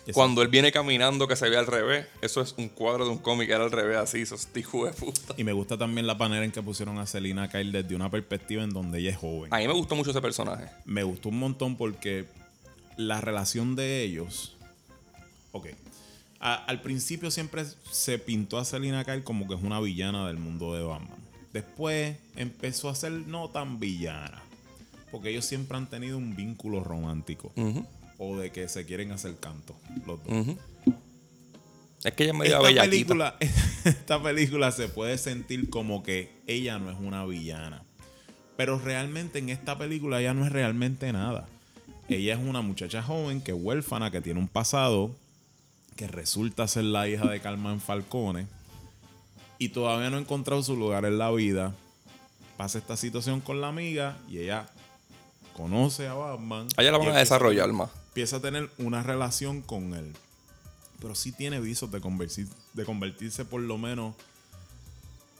Exacto. Cuando él viene caminando que se ve al revés, eso es un cuadro de un cómic, era al revés así, eso es hijo de puta. Y me gusta también la manera en que pusieron a Selina Kyle desde una perspectiva en donde ella es joven. A mí me gustó mucho ese personaje. me gustó un montón porque la relación de ellos. Ok. A- al principio siempre se pintó a Selina Kyle como que es una villana del mundo de Batman. Después empezó a ser no tan villana. Porque ellos siempre han tenido un vínculo romántico. O de que se quieren hacer canto. Los dos. Es que ella es medio Esta película, esta película se puede sentir como que ella no es una villana. Pero realmente en esta película ella no es realmente nada. Ella es una muchacha joven que es huérfana, que tiene un pasado, que resulta ser la hija de Carmen Falcone y todavía no ha encontrado su lugar en la vida. Pasa esta situación con la amiga y ella conoce a Batman. A ella la van a desarrollar más. Empieza a tener una relación con él. Pero sí tiene visos de, convertir- de convertirse por lo menos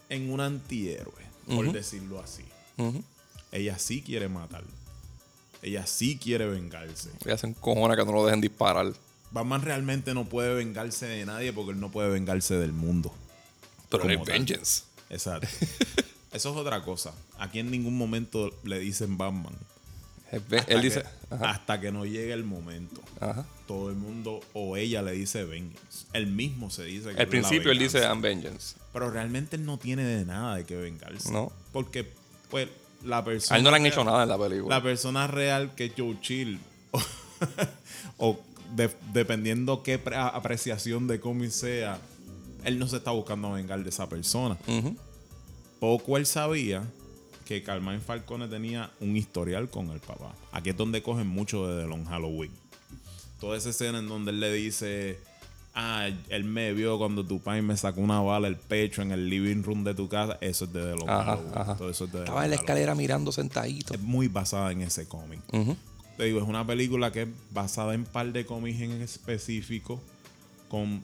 en un antihéroe, por decirlo así. Ella sí quiere matar. Ella sí quiere vengarse. Ella se encojona que no lo dejen disparar. Batman realmente no puede vengarse de nadie porque él no puede vengarse del mundo. Pero tal. vengeance. Exacto. Eso es otra cosa. Aquí en ningún momento le dicen Batman. Hasta Él que- dice. Ajá, hasta que no llegue el momento. ajá. Todo el mundo o ella le dice vengeance. Él mismo se dice que Al principio él dice. I'm vengeance. Pero realmente él no tiene de nada de que vengarse. No. Porque, pues, la persona. A él no le han real- hecho nada en la película. La persona real que es Joe Chill. O, o de- dependiendo qué pre- apreciación de cómic sea, él no se está buscando vengar de esa persona. Poco él sabía que Carmine Falcone tenía un historial con el papá. Aquí es donde cogen mucho de The Long Halloween. Toda esa escena en donde él le dice, ah, él me vio cuando tu padre me sacó una bala al pecho en el living room de tu casa, eso es de The Long Ajá, Halloween. ajá. Todo eso es de The Estaba Long en la Halloween. escalera mirando sentadito. Es muy basada en ese cómic. Te digo, es una película que es basada en par de cómics en específico con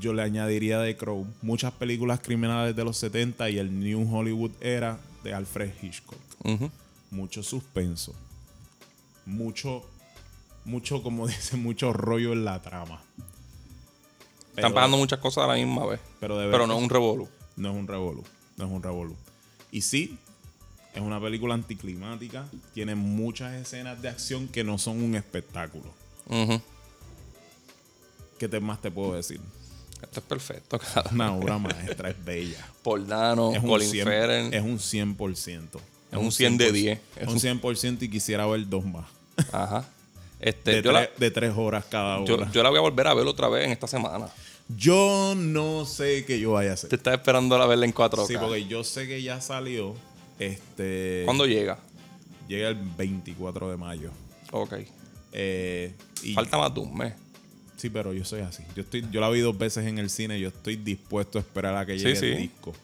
yo le añadiría The Crow. Muchas películas criminales de los 70 y el New Hollywood era de Alfred Hitchcock. Mucho suspenso. Mucho, mucho, como dice, mucho rollo en la trama. Están pasando muchas cosas a la misma vez. Pero, de Pero verdad- no es un revolú. No es un revolú. No es un revolú. Y sí, es una película anticlimática. Tiene muchas escenas de acción que no son un espectáculo. ¿Qué te, más te puedo decir? Esto es perfecto, cara. Una obra maestra, es bella. Paul Dano, Es un, Colin 100, Farrell. es un 100%. Es un 100 de 10. Es un 100% y quisiera ver dos más. Ajá. Este, De, yo, tres, la, de tres horas cada hora. yo la voy a volver a ver otra vez en esta semana. Yo no sé qué yo vaya a hacer. Te estás esperando a verla en 4K. Sí, porque yo sé que ya salió. Este. ¿Cuándo llega? Llega el 24 de mayo. Ok. Eh, y- Falta más de un mes. Sí, pero yo soy así. Yo estoy, yo la vi dos veces en el cine. Yo estoy dispuesto a esperar a que llegue sí. el disco.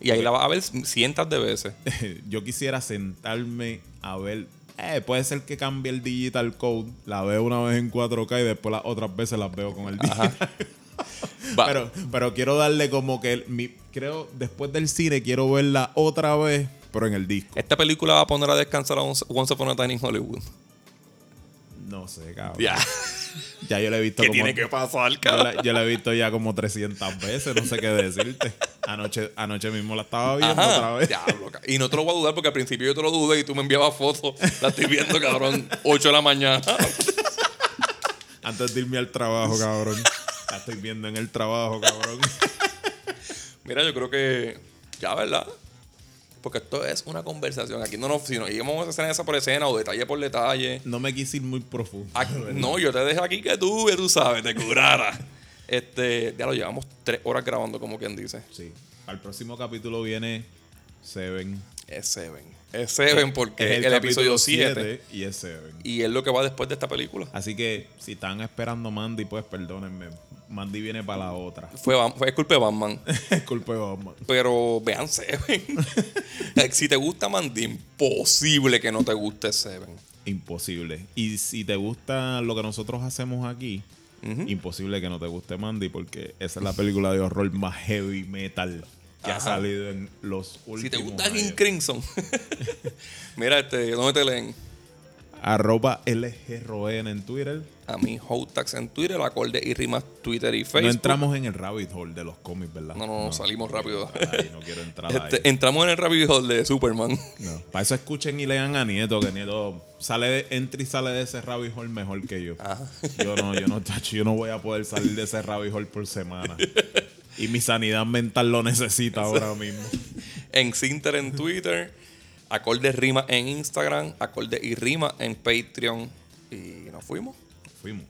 Y ahí la vas a ver cientos de veces. yo quisiera sentarme a ver. Eh, puede ser que cambie el digital code. La veo una vez en 4K y después las otras veces las veo con el digital. Pero, pero quiero darle como que mi, creo después del cine quiero verla otra vez, pero en el disco. Esta película va a poner a descansar a Once Once Upon a Time in Hollywood. No sé, cabrón. Ya. Ya yo la he visto ¿Qué como tiene que pasar, yo cabrón? la, yo la he visto ya como 300 veces, no sé qué decirte. Anoche, anoche mismo la estaba viendo Ajá. otra vez. Diablo, y no te lo voy a dudar porque al principio yo te lo dudé y tú me enviabas fotos. La estoy viendo, cabrón, 8 de la mañana. Antes de irme al trabajo, cabrón. La estoy viendo en el trabajo, cabrón. Mira, yo creo que ya, ¿verdad? Porque esto es una conversación. Aquí no nos, si nos íbamos a escena esa por escena o detalle por detalle. No me quise ir muy profundo. Aquí- no, yo te dejo aquí que tú, que tú sabes, te curara. Este, ya lo llevamos tres horas grabando, como quien dice. Sí. Al próximo capítulo viene Seven. Es Seven. Es Seven porque Es el, episodio 7. siete y es Seven. Y es lo que va después de esta película. Así que si están esperando Mandy, pues perdónenme. Mandy viene para la otra. Fue, fue culpa de Batman. Es culpa de Batman. Pero vean Seven. si te gusta Mandy, imposible que no te guste Seven. Imposible. Y si te gusta lo que nosotros hacemos aquí, imposible que no te guste Mandy, porque esa es la película de horror más heavy metal que ha salido en los últimos Si te gusta. King Crimson. Mira, este, ¿dónde te leen? Arroba LGRON en Twitter. A mí, Hotax en Twitter, acorde y rimas Twitter y Facebook. No entramos en el rabbit hole de los cómics, ¿verdad? No, no, no, salimos rápido. Ay, no quiero entrar Este, ahí. entramos en el rabbit hole de Superman. No. Para eso escuchen y lean a Nieto, que Nieto sale de, entra y sale de ese rabbit hole mejor que yo. Ajá. Yo no, yo no, tacho, yo no voy a poder salir de ese rabbit hole por semana. Y mi sanidad mental lo necesita ahora mismo. En Cinter en Twitter, acorde rima en Instagram, acorde y rima en Patreon. Y nos fuimos. Fuimos.